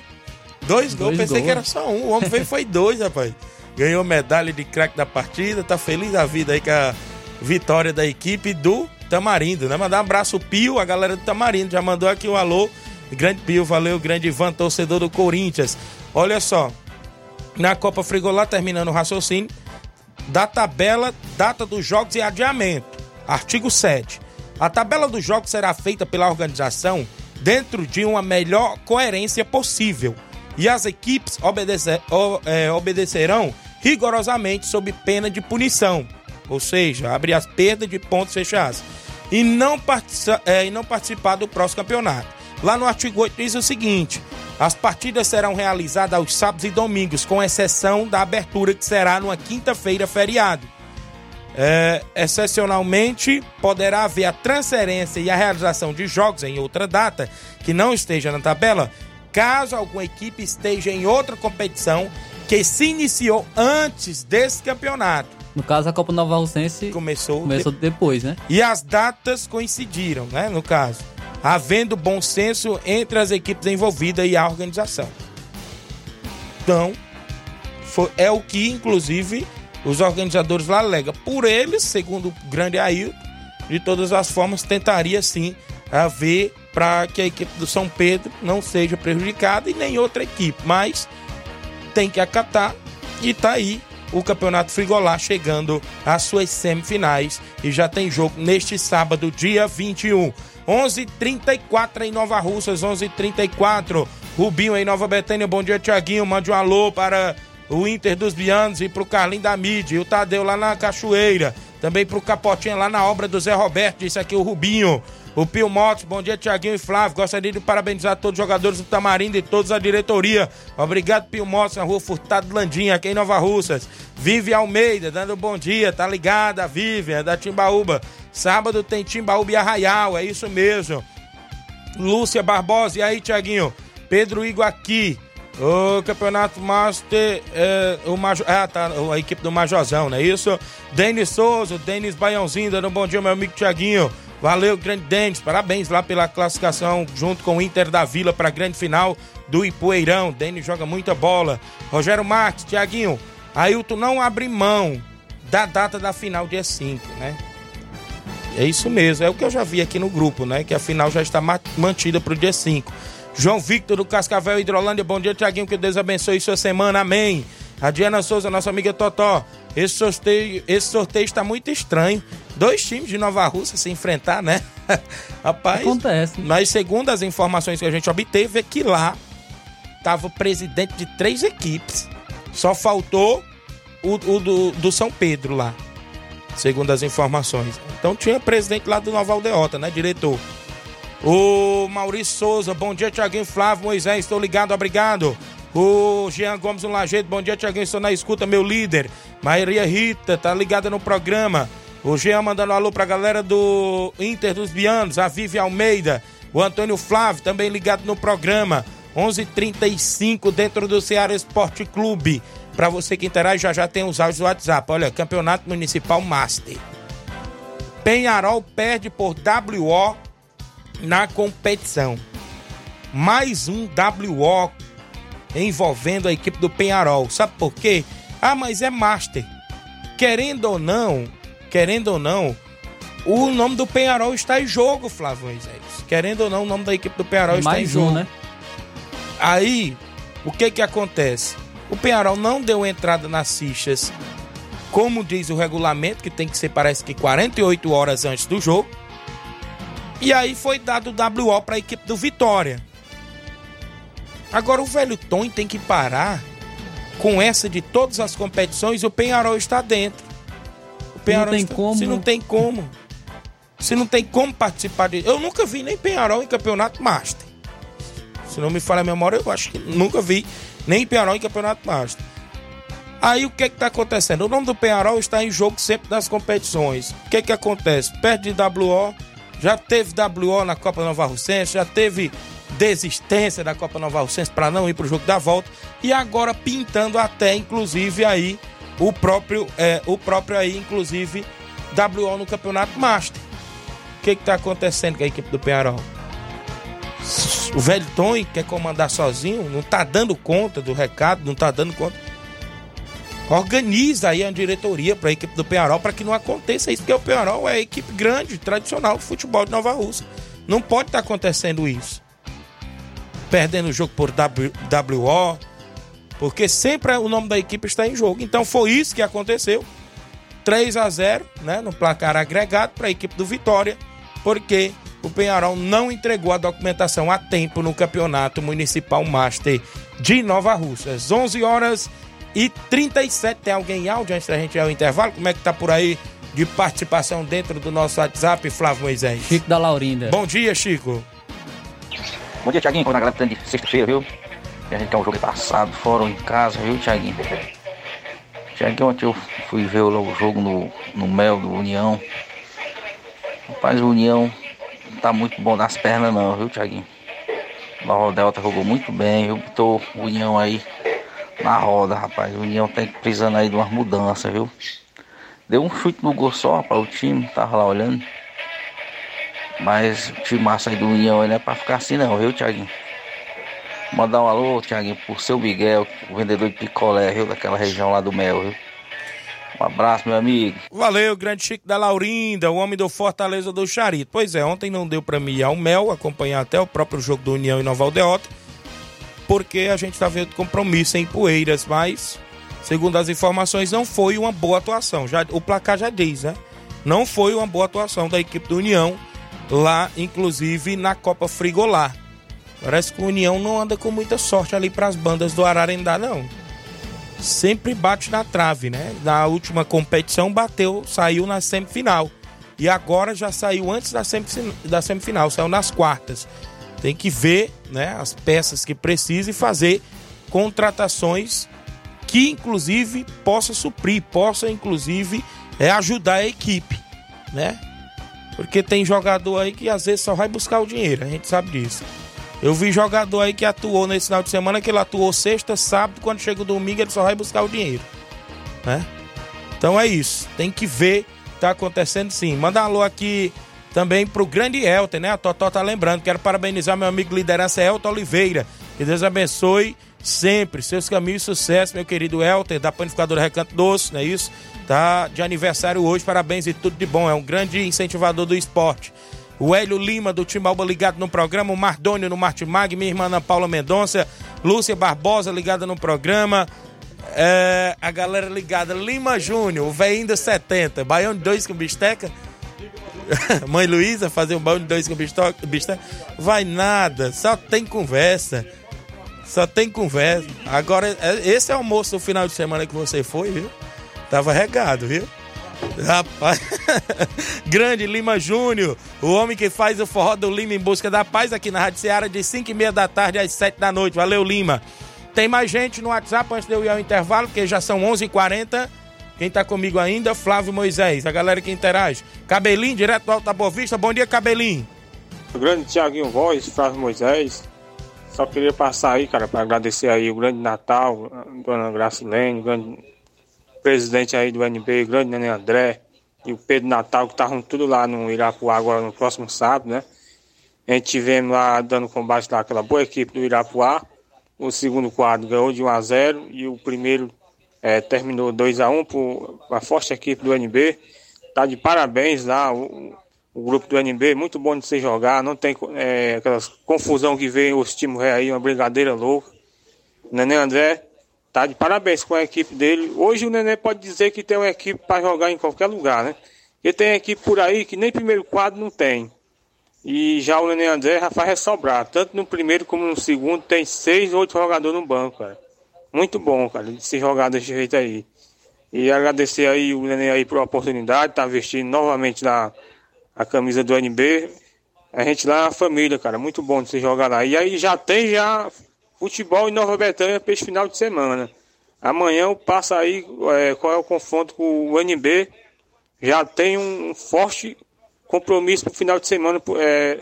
Dois gols, Dois pensei gols. que era só um. O homem fez foi dois, rapaz. Ganhou medalha de craque da partida, tá feliz da vida aí com a vitória da equipe do Tamarindo, né? Mandar um abraço Pio, a galera do Tamarindo, já mandou aqui o alô. Grande Pio, valeu, grande Ivan, torcedor do Corinthians. Olha só, na Copa Frigolá, terminando o raciocínio, da tabela, data dos jogos e adiamento. Artigo 7. A tabela dos jogos será feita pela organização dentro de uma melhor coerência possível. E as equipes obedece- o- é, obedecerão rigorosamente sob pena de punição. Ou seja, abre as perdas de pontos fechados. E não, é, e não participar do próximo campeonato. Lá no artigo 8 diz o seguinte: as partidas serão realizadas aos sábados e domingos, com exceção da abertura que será numa quinta-feira feriado. É, excepcionalmente, poderá haver a transferência e a realização de jogos em outra data que não esteja na tabela, caso alguma equipe esteja em outra competição que se iniciou antes desse campeonato. No caso, a Copa Nova Russense Começou, começou depois, né? e as datas coincidiram, né? No caso, havendo bom senso entre as equipes envolvidas e a organização. Então, foi- é o que, inclusive, os organizadores lá alegam. Por eles, segundo o grande Ailton, de todas as formas, tentaria sim haver para que a equipe do São Pedro não seja prejudicada e nem outra equipe. Mas tem que acatar e tá aí o Campeonato Frigolá chegando às suas semifinais e já tem jogo neste sábado, dia 21. 11:34 em Nova Russas, 11:34. Rubinho em Nova Betânia. Bom dia, Tiaguinho. Mande um alô para o Inter dos Bianos e pro Carlinho da Mídia. E o Tadeu lá na Cachoeira. Também pro Capotinha lá na obra do Zé Roberto. Disse aqui o Rubinho. O Pio Motos, bom dia, Tiaguinho e Flávio. Gostaria de parabenizar todos os jogadores do Tamarindo e toda a diretoria. Obrigado, Pio Motos, na rua Furtado Landinha, aqui em Nova Russas. Vive Almeida, dando bom dia, tá ligada? Vivian, da Timbaúba. Sábado tem Timbaúba e Arraial, é isso mesmo. Lúcia Barbosa, e aí, Tiaguinho? Pedro Igor aqui. O Campeonato Master, é, o Major, ah, tá, a equipe do Majorzão, não é isso? Denis Souza, Denis Baiãozinho, dando um bom dia, meu amigo Tiaguinho. Valeu, grande Denis, parabéns lá pela classificação junto com o Inter da Vila para a grande final do Ipueirão. Denis joga muita bola. Rogério Marques, Tiaguinho, Ailton não abre mão da data da final, dia 5, né? É isso mesmo, é o que eu já vi aqui no grupo, né? Que a final já está ma- mantida para o dia 5. João Victor do Cascavel Hidrolândia, bom dia, Tiaguinho, que Deus abençoe sua semana, amém. A Diana Souza, nossa amiga Totó, esse sorteio, esse sorteio está muito estranho. Dois times de Nova Rússia se enfrentar, né? Rapaz, Acontece. mas segundo as informações que a gente obteve, é que lá tava o presidente de três equipes. Só faltou o, o do, do São Pedro lá segundo as informações. Então tinha presidente lá do Nova Aldeota, né, diretor. O Maurício Souza, bom dia, Tiaguinho Flávio Moisés, estou ligado, obrigado. O Jean Gomes, um Lajeito, bom dia, Tiaguinho, estou na escuta, meu líder. Maria Rita, tá ligada no programa. O Jean mandando alô pra galera do Inter dos Bianos, a Vivi Almeida, o Antônio Flávio também ligado no programa. 11:35 dentro do Ceará Esporte Clube. Para você que interage, já já tem os áudios do WhatsApp. Olha, Campeonato Municipal Master. Penharol perde por WO na competição. Mais um WO envolvendo a equipe do Penharol. Sabe por quê? Ah, mas é Master. Querendo ou não, querendo ou não, o nome do Penharol está em jogo, Flávio Moisés. Querendo ou não, o nome da equipe do Penharol está em Mais jogo. um, né? Aí, o que que acontece? O Penharol não deu entrada nas fichas, como diz o regulamento, que tem que ser, parece que 48 horas antes do jogo. E aí foi dado o WO para a equipe do Vitória. Agora o velho Tom tem que parar com essa de todas as competições, o Penharol está dentro. O Penharol tem está- como. Se não tem como. Se não tem como participar de. Eu nunca vi nem Penharol em campeonato Master. Se não me falha a memória, eu acho que nunca vi nem Penharol em campeonato Master. Aí o que que tá acontecendo? O nome do Penharol está em jogo sempre nas competições. O que que acontece? Perde de WO, já teve WO na Copa Nova Russense, já teve desistência da Copa Nova Russense para não ir pro jogo da volta e agora pintando até inclusive aí o próprio é, o próprio aí inclusive WO no Campeonato Master. O que que tá acontecendo com a equipe do Penharol? O velho Tony quer comandar sozinho, não tá dando conta do recado, não tá dando conta. Organiza aí a diretoria para a equipe do Penharol para que não aconteça isso, porque o Penharol é a equipe grande, tradicional do futebol de Nova Rússia. Não pode estar acontecendo isso. Perdendo o jogo por W- WO, porque sempre o nome da equipe está em jogo. Então foi isso que aconteceu. 3 a 0 né, no placar agregado para a equipe do Vitória, porque o Penharol não entregou a documentação a tempo no Campeonato Municipal Master de Nova Russas. 11 horas e 37. Tem alguém em áudio antes da gente ir ao intervalo? Como é que tá por aí de participação dentro do nosso WhatsApp, Flávio Moisés? Chico da Laurinda. Bom dia, Chico. Bom dia, Thiaguinho. Como na galera de sexta-feira, viu? A gente tem um jogo passado, fora ou em casa, viu, Thiaguinho? Thiaguinho, ontem eu fui ver o jogo no, no Mel do União. Rapaz, o União não tá muito bom nas pernas não, viu, Thiaguinho? O Delta jogou muito bem, viu? Botou o União aí na roda, rapaz. O União tá precisando aí de umas mudanças, viu? Deu um chute no gol só para o time, tava lá olhando. Mas o time massa aí do União não é pra ficar assim não, viu, Thiaguinho? Mandar um alô, Thiaguinho, pro seu Miguel, o vendedor de picolé, viu, daquela região lá do Mel, viu? Um abraço, meu amigo. Valeu, grande Chico da Laurinda, o homem do Fortaleza do Charito. Pois é, ontem não deu pra mim ir ao Mel, acompanhar até o próprio jogo do União em Nova Aldeota, porque a gente tá vendo compromisso em Poeiras, mas, segundo as informações, não foi uma boa atuação. Já, o placar já diz, né? Não foi uma boa atuação da equipe do União, lá, inclusive, na Copa Frigolar. Parece que o União não anda com muita sorte ali pras bandas do Ararendá, não sempre bate na trave, né? Na última competição bateu, saiu na semifinal. E agora já saiu antes da da semifinal saiu nas quartas. Tem que ver, né, as peças que precisa e fazer contratações que inclusive possa suprir, possa inclusive é, ajudar a equipe, né? Porque tem jogador aí que às vezes só vai buscar o dinheiro, a gente sabe disso. Eu vi jogador aí que atuou nesse final de semana, que ele atuou sexta, sábado, quando chega o domingo ele só vai buscar o dinheiro. Né? Então é isso. Tem que ver, tá acontecendo sim. Manda um alô aqui também pro grande Elton, né? A Totó tá lembrando. Quero parabenizar meu amigo liderança Elton Oliveira. Que Deus abençoe sempre seus caminhos de sucesso, meu querido Elton, da Panificadora Recanto Doce, não é isso? Tá de aniversário hoje, parabéns e tudo de bom. É um grande incentivador do esporte. O Hélio Lima, do Timbalba, ligado no programa. O Mardônio, no Martimag. Minha irmã Ana Paula Mendonça. Lúcia Barbosa, ligada no programa. É, a galera ligada. Lima Júnior, o velhinho dos 70. Baião de dois com bisteca. Mãe Luísa, fazer um baião de dois com bisteca. Vai nada, só tem conversa. Só tem conversa. Agora, é- esse é o almoço do final de semana que você foi, viu? Tava regado, viu? Rapaz, grande Lima Júnior, o homem que faz o forró do Lima em busca da paz aqui na Rádio Seara de 5 e meia da tarde às 7 da noite. Valeu, Lima. Tem mais gente no WhatsApp antes de eu ir ao intervalo, porque já são 11h40. Quem tá comigo ainda? Flávio Moisés. A galera que interage. Cabelinho, direto do Alta Boa Vista. Bom dia, Cabelinho. O grande Tiaguinho Voz, Flávio Moisés. Só queria passar aí, cara, para agradecer aí o grande Natal, dona Gracilene, o grande presidente aí do NB, o grande Nenê André e o Pedro Natal, que estavam tudo lá no Irapuá agora no próximo sábado, né? A gente tivemos lá dando combate lá aquela boa equipe do Irapuá. O segundo quadro ganhou de 1 a 0 e o primeiro é, terminou 2 a 1 por a forte equipe do NB. Tá de parabéns lá o, o grupo do NB, muito bom de se jogar, não tem é, aquelas confusão que vem os times aí, uma brigadeira louca. O Nenê André tá de parabéns com a equipe dele. Hoje o Nenê pode dizer que tem uma equipe para jogar em qualquer lugar, né? Porque tem equipe por aí que nem primeiro quadro não tem. E já o Nenê André já faz ressobrar. Tanto no primeiro como no segundo tem seis, oito jogadores no banco, cara. Muito bom, cara, de se jogar desse jeito aí. E agradecer aí o Nenê aí por a oportunidade, tá vestindo novamente lá a camisa do NB. A gente lá é uma família, cara, muito bom de se jogar lá. E aí já tem já futebol em Nova Betânia para esse final de semana. Amanhã passa aí é, qual é o confronto com o NB. Já tem um forte compromisso para o final de semana. É,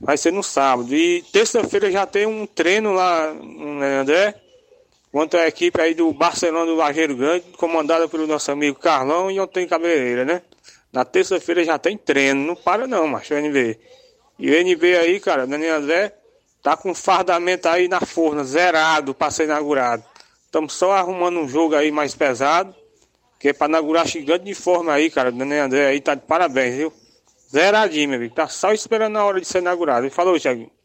vai ser no sábado. E terça-feira já tem um treino lá no André quanto à equipe aí do Barcelona do Lajeiro Grande, comandada pelo nosso amigo Carlão e ontem Cabeleira, né? Na terça-feira já tem treino, não para não, macho, o NB. E o NB aí, cara, Daniel André, tá com fardamento aí na forna, zerado para ser inaugurado. Estamos só arrumando um jogo aí mais pesado, que é para inaugurar gigante de forma aí, cara. Daniel André aí tá de parabéns, viu? Zeradinho, meu amigo. Tá só esperando a hora de ser inaugurado. Falou, Thiaguinho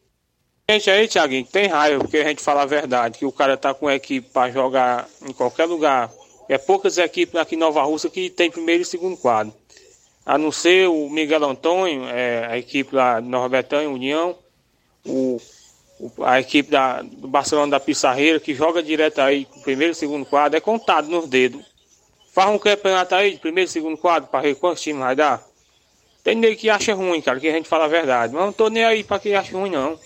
gente aí, Thiaguinho, tem raiva, porque a gente fala a verdade, que o cara tá com equipe para jogar em qualquer lugar. É poucas equipes aqui em Nova Rússia que tem primeiro e segundo quadro. A não ser o Miguel Antônio, é, a equipe lá de Nova Betânia, União, o, a equipe da, do Barcelona da Pissarreira, que joga direto aí com primeiro e segundo quadro, é contado nos dedos. Faz um campeonato aí de primeiro e segundo quadro para ver quantos times vai dar. Tem nem que acha ruim, cara, que a gente fala a verdade. Mas não tô nem aí para quem acha ruim, não.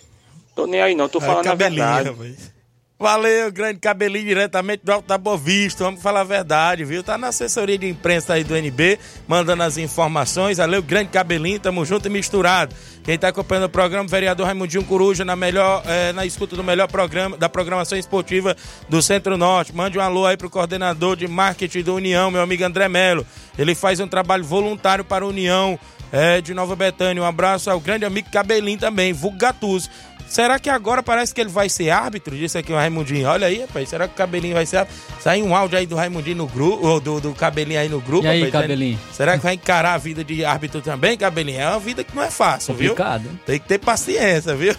Tô nem aí não, tô falando é, a verdade. Rapaz. Valeu, grande cabelinho diretamente do Alto da Boa Vista. Vamos falar a verdade, viu? Tá na assessoria de imprensa aí do NB, mandando as informações. Valeu, grande cabelinho, tamo junto e misturado. Quem tá acompanhando o programa, vereador Raimundinho Coruja, na melhor, é, na escuta do melhor programa, da programação esportiva do Centro-Norte. Mande um alô aí pro coordenador de marketing do União, meu amigo André Melo. Ele faz um trabalho voluntário para a União é, de Nova Betânia. Um abraço ao grande amigo Cabelinho também, Vulgo Gatus. Será que agora parece que ele vai ser árbitro? Disse aqui o Raimundinho. Olha aí, rapaz. Será que o Cabelinho vai ser árbitro? Sai um áudio aí do Raimundinho no grupo, ou do, do Cabelinho aí no grupo. E aí, rapaz, Cabelinho? Será que vai encarar a vida de árbitro também, Cabelinho? É uma vida que não é fácil, Complicado. viu? Tem que ter paciência, viu?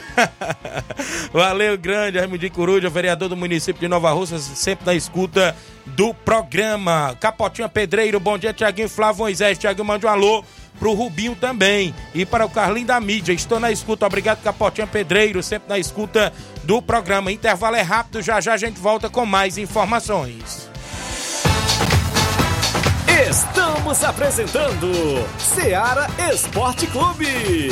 Valeu, grande Raimundinho Coruja, vereador do município de Nova Rússia, sempre na escuta do programa. Capotinha Pedreiro, bom dia, Tiaguinho Flávio Moisés. Tiaguinho, mande um alô pro Rubinho também e para o Carlinho da mídia. Estou na escuta, obrigado Capotinha Pedreiro, sempre na escuta do programa. Intervalo é rápido, já já a gente volta com mais informações. Estamos apresentando Seara Esporte Clube.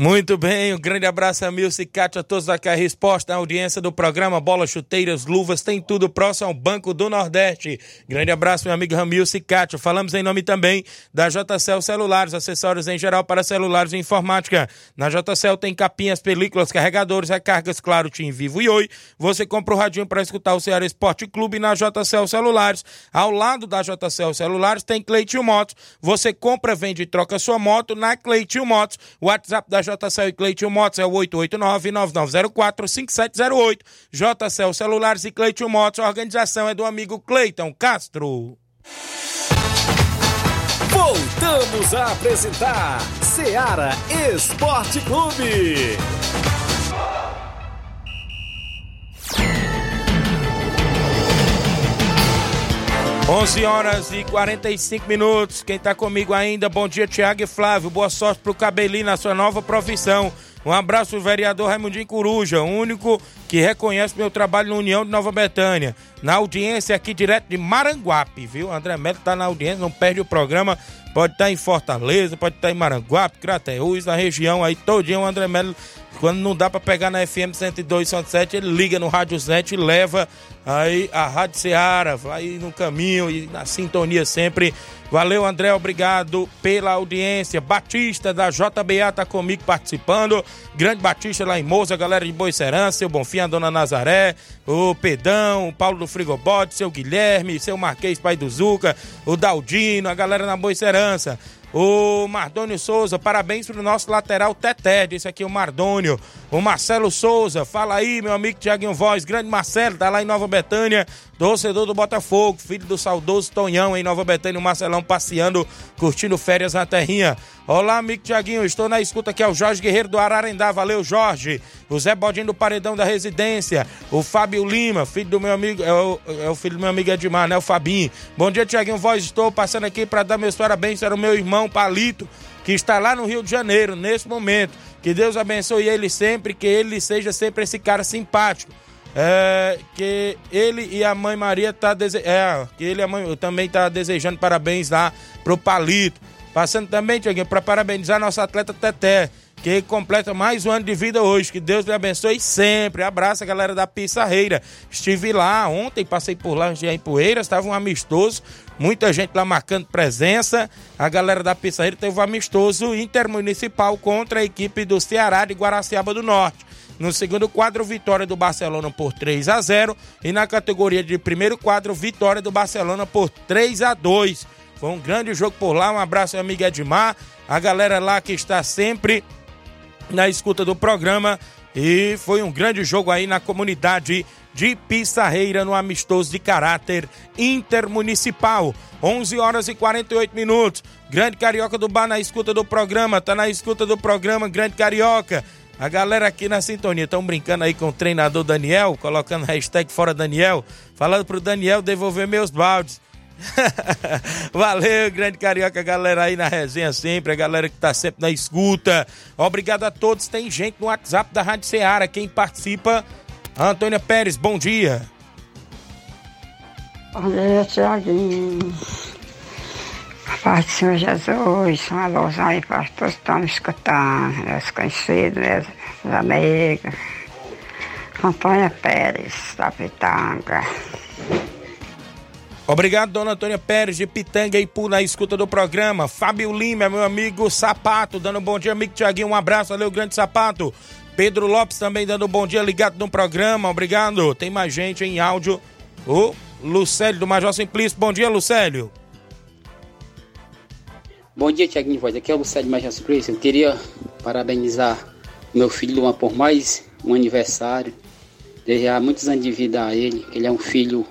Muito bem, um grande abraço a Milce Cátia, a todos da KR Resposta, na audiência do programa Bola, Chuteiras, Luvas, tem tudo próximo ao Banco do Nordeste. Grande abraço, meu amigo Ramilce Cátia. Falamos em nome também da JCL Celulares, acessórios em geral para celulares e informática. Na JCL tem capinhas, películas, carregadores, recargas, claro, Tim Vivo e Oi. Você compra o radinho para escutar o Ceará Esporte Clube na JCL Celulares. Ao lado da JCL Celulares tem Cleitinho Motos. Você compra, vende e troca sua moto na Cleitinho Motos. WhatsApp da JCL e Cleitinho Motos é o 889-9904-5708. JCL Celulares e Cleitinho Motos, a organização é do amigo Cleiton Castro. Voltamos a apresentar Seara Esporte Clube. 11 horas e 45 minutos. Quem está comigo ainda, bom dia, Tiago e Flávio. Boa sorte pro Cabelinho na sua nova profissão. Um abraço vereador Raimundinho Coruja, único que reconhece meu trabalho na União de Nova Betânia. Na audiência aqui direto de Maranguape, viu? André Melo tá na audiência, não perde o programa. Pode estar tá em Fortaleza, pode estar tá em Maranguape, Crateús, na região aí todinho o André Melo quando não dá para pegar na FM 102.7, ele liga no Rádio Zete e leva aí a Rádio Ceará, vai no caminho e na sintonia sempre. Valeu, André, obrigado pela audiência. Batista da JBA tá comigo participando. Grande Batista lá em Moça, galera de Boicerança, seu Bonfim, a dona Nazaré, o Pedão, o Paulo do Frigobote, seu Guilherme, seu Marquês Pai do Zuca, o Daldino, a galera na Boicerança. O Mardônio Souza, parabéns pro nosso lateral Teté, disse aqui o Mardônio. O Marcelo Souza, fala aí, meu amigo Tiaguinho Voz, grande Marcelo, tá lá em Nova Betânia, torcedor do Botafogo, filho do saudoso Tonhão em Nova Betânia, o Marcelão passeando, curtindo férias na terrinha. Olá, amigo Tiaguinho, estou na escuta aqui, é o Jorge Guerreiro do Ararendá, valeu Jorge. O Zé Bodinho do Paredão da Residência, o Fábio Lima, filho do meu amigo, é o, é o filho do meu amigo Edmar, né, o Fabinho. Bom dia, Tiaguinho Voz, estou passando aqui para dar meus parabéns para o meu irmão Palito, que está lá no Rio de Janeiro, nesse momento. Que Deus abençoe ele sempre, que ele seja sempre esse cara simpático. É, que ele e a mãe Maria tá dese... é, que ele e a mãe também tá desejando parabéns lá pro Palito. Passando também, Tiaguinho, para parabenizar nosso atleta Teté, que completa mais um ano de vida hoje. Que Deus lhe abençoe sempre. Abraço a galera da Pissarreira. Estive lá ontem, passei por lá em Poeiras, estava um amistoso. Muita gente lá marcando presença. A galera da Pissarreira teve um amistoso intermunicipal contra a equipe do Ceará de Guaraciaba do Norte. No segundo quadro, vitória do Barcelona por 3 a 0 e na categoria de primeiro quadro, vitória do Barcelona por 3 a 2. Foi um grande jogo por lá. Um abraço, meu amigo Edmar, a galera lá que está sempre na escuta do programa. E foi um grande jogo aí na comunidade de Pissarreira, no amistoso de caráter intermunicipal. 11 horas e 48 minutos. Grande Carioca do Bar na escuta do programa, tá na escuta do programa, Grande Carioca. A galera aqui na sintonia estão brincando aí com o treinador Daniel, colocando hashtag fora Daniel, falando pro Daniel devolver meus baldes. Valeu, grande carioca, galera aí na resenha sempre, a galera que tá sempre na escuta. Obrigado a todos. Tem gente no WhatsApp da Rádio Ceará. Quem participa, Antônia Pérez, bom dia. Bom dia, Tiaguinho. Paz do Senhor Jesus, uma luz aí para todos que estão me escutando, meus conhecidos, meus, meus amigos. Antônia Pérez, da Pitanga. Obrigado, dona Antônia Pérez de Pitanga e Ipu na escuta do programa. Fábio Lima, meu amigo Sapato, dando um bom dia, amigo Tiaguinho. Um abraço, valeu, grande Sapato. Pedro Lopes também dando um bom dia, ligado no programa. Obrigado. Tem mais gente em áudio. O Lucélio do Major Simplício. Bom dia, Lucélio. Bom dia, Tiaguinho Voz. Aqui é o Lucélio do Major Simplício. Eu queria parabenizar meu filho Luan por mais um aniversário. Desejar muitos anos de vida a ele. Ele é um filho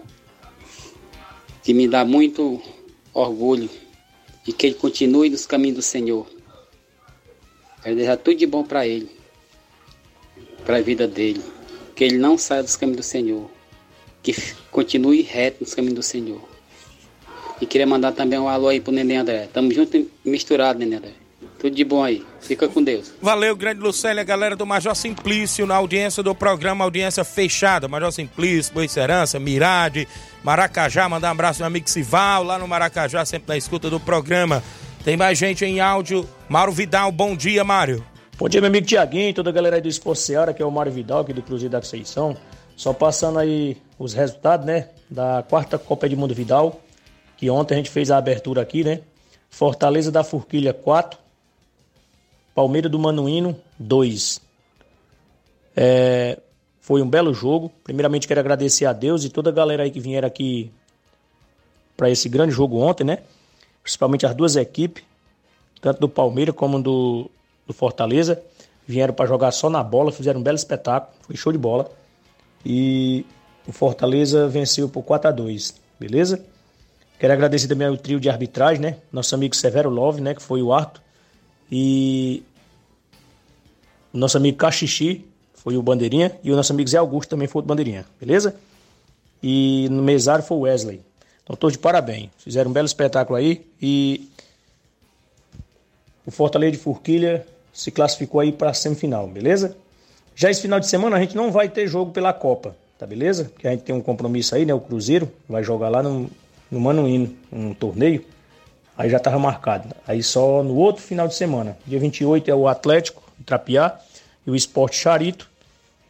que me dá muito orgulho e que ele continue nos caminhos do Senhor. Quero desejar tudo de bom para ele, para a vida dele. Que ele não saia dos caminhos do Senhor, que continue reto nos caminhos do Senhor. E queria mandar também um alô aí pro Neném André. Tamo junto e misturado, Neném André. Tudo de bom aí. Fica com Deus. Valeu, grande Lucélia, galera do Major Simplício, na audiência do programa, audiência fechada. Major Simplício, Boicerança, Mirade, Maracajá. Mandar um abraço meu amigo Sival, lá no Maracajá, sempre na escuta do programa. Tem mais gente em áudio. Mauro Vidal, bom dia, Mário. Bom dia, meu amigo Tiaguinho, toda a galera aí do Esporte Seara, que é o Mário Vidal, aqui do Cruzeiro da Conceição. Só passando aí os resultados, né, da quarta Copa Edmundo Vidal, que ontem a gente fez a abertura aqui, né? Fortaleza da Forquilha 4, Palmeiras do Manuíno 2. É, foi um belo jogo. Primeiramente quero agradecer a Deus e toda a galera aí que vieram aqui para esse grande jogo ontem, né? Principalmente as duas equipes, tanto do Palmeiras como do, do Fortaleza, vieram para jogar só na bola, fizeram um belo espetáculo, foi show de bola. E o Fortaleza venceu por 4 a 2, beleza? Quero agradecer também ao trio de arbitragem, né? Nosso amigo Severo Love, né? Que foi o Arthur. E nosso amigo Caxixi foi o Bandeirinha. E o nosso amigo Zé Augusto também foi o Bandeirinha, beleza? E no mesário foi o Wesley. Então, todos de parabéns. Fizeram um belo espetáculo aí. E o Fortaleza de Forquilha se classificou aí para a semifinal, beleza? Já esse final de semana a gente não vai ter jogo pela Copa, tá beleza? Porque a gente tem um compromisso aí, né? O Cruzeiro vai jogar lá no, no Manuíno, um torneio. Aí já tava marcado. Aí só no outro final de semana. Dia 28 é o Atlético, Trapiá, e o Esporte Charito.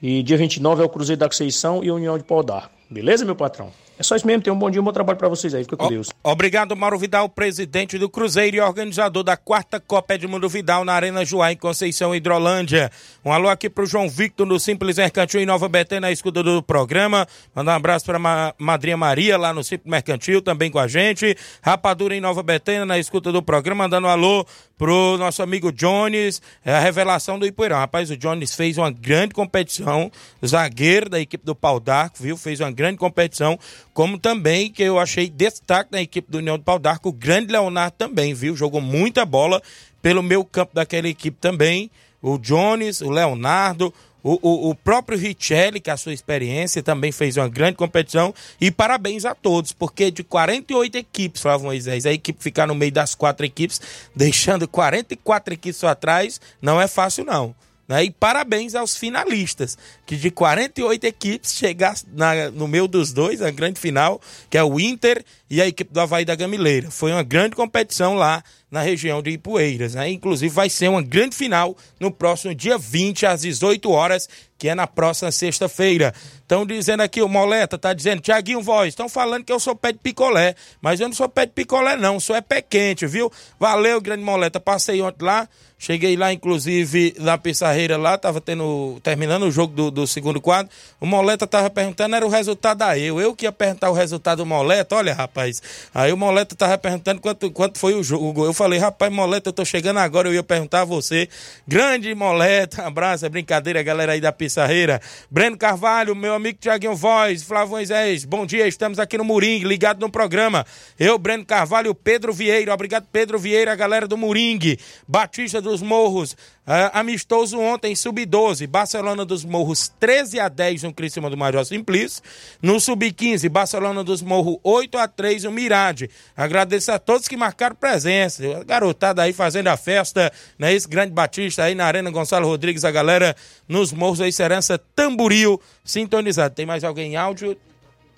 E dia 29 é o Cruzeiro da Conceição e a União de Pau d'Arco. Beleza, meu patrão? É só isso mesmo. Tenham um bom dia, um bom trabalho para vocês aí. Fica com Deus. Obrigado, Mauro Vidal, presidente do Cruzeiro e organizador da quarta Copa Edmundo Vidal na Arena Joá, em Conceição, Hidrolândia. Um alô aqui pro João Victor, no Simples Mercantil em Nova Betânia, na escuta do programa. Mandar um abraço pra ma Madrinha Maria, lá no Simples Mercantil, também com a gente. Rapadura em Nova Betânia, na escuta do programa. Mandando um alô pro nosso amigo Jones, é a revelação do Ipueirão. Rapaz, o Jones fez uma grande competição, zagueiro da equipe do Pau d'Arco, viu? Fez uma grande competição, como também que eu achei destaque na equipe do União do Pau d'Arco, o grande Leonardo também, viu? Jogou muita bola pelo meio campo daquela equipe também. O Jones, o Leonardo, o, o, o, próprio Richelli, que a sua experiência também fez uma grande competição. E parabéns a todos, porque de 48 equipes, Flávio Moisés, a equipe ficar no meio das quatro equipes, deixando 44 equipes só atrás, não é fácil não. Né? E parabéns aos finalistas, que de 48 equipes chegasse na, no meio dos dois, a grande final, que é o Inter e a equipe do Havaí da Gamileira. Foi uma grande competição lá na região de Ipueiras. Né? Inclusive vai ser uma grande final no próximo dia 20, às 18 horas, que é na próxima sexta-feira. Estão dizendo aqui, o Moleta tá dizendo, Tiaguinho Voz, estão falando que eu sou pé de picolé, mas eu não sou pé de picolé não, sou é pé quente, viu? Valeu, grande Moleta, passei ontem lá, cheguei lá, inclusive, na Pissarreira lá, tava tendo, terminando o jogo do, do segundo quadro, o Moleta tava perguntando, era o resultado a eu, eu que ia perguntar o resultado do Moleta, olha rapaz, aí o Moleta tava perguntando quanto, quanto foi o jogo, eu falei, rapaz, Moleta, eu tô chegando agora, eu ia perguntar a você, grande Moleta, abraço, é brincadeira, galera aí da Pissarreira, Breno Carvalho, meu amigo Tiaguinho Voz, Flávio Moisés, bom dia, estamos aqui no Moringue, ligado no programa. Eu, Breno Carvalho, Pedro Vieira, obrigado Pedro Vieira, a galera do Moringue, Batista dos Morros, uh, amistoso ontem, sub-12, Barcelona dos Morros 13 a 10 no Criciúma do Major Simplício, no sub-15, Barcelona dos Morros 8 a 3 no Mirade. Agradeço a todos que marcaram presença, a garotada aí fazendo a festa, né, esse grande Batista aí na Arena Gonçalo Rodrigues, a galera nos Morros aí, Serança Tamburil, sintonizado. Tem mais alguém em áudio?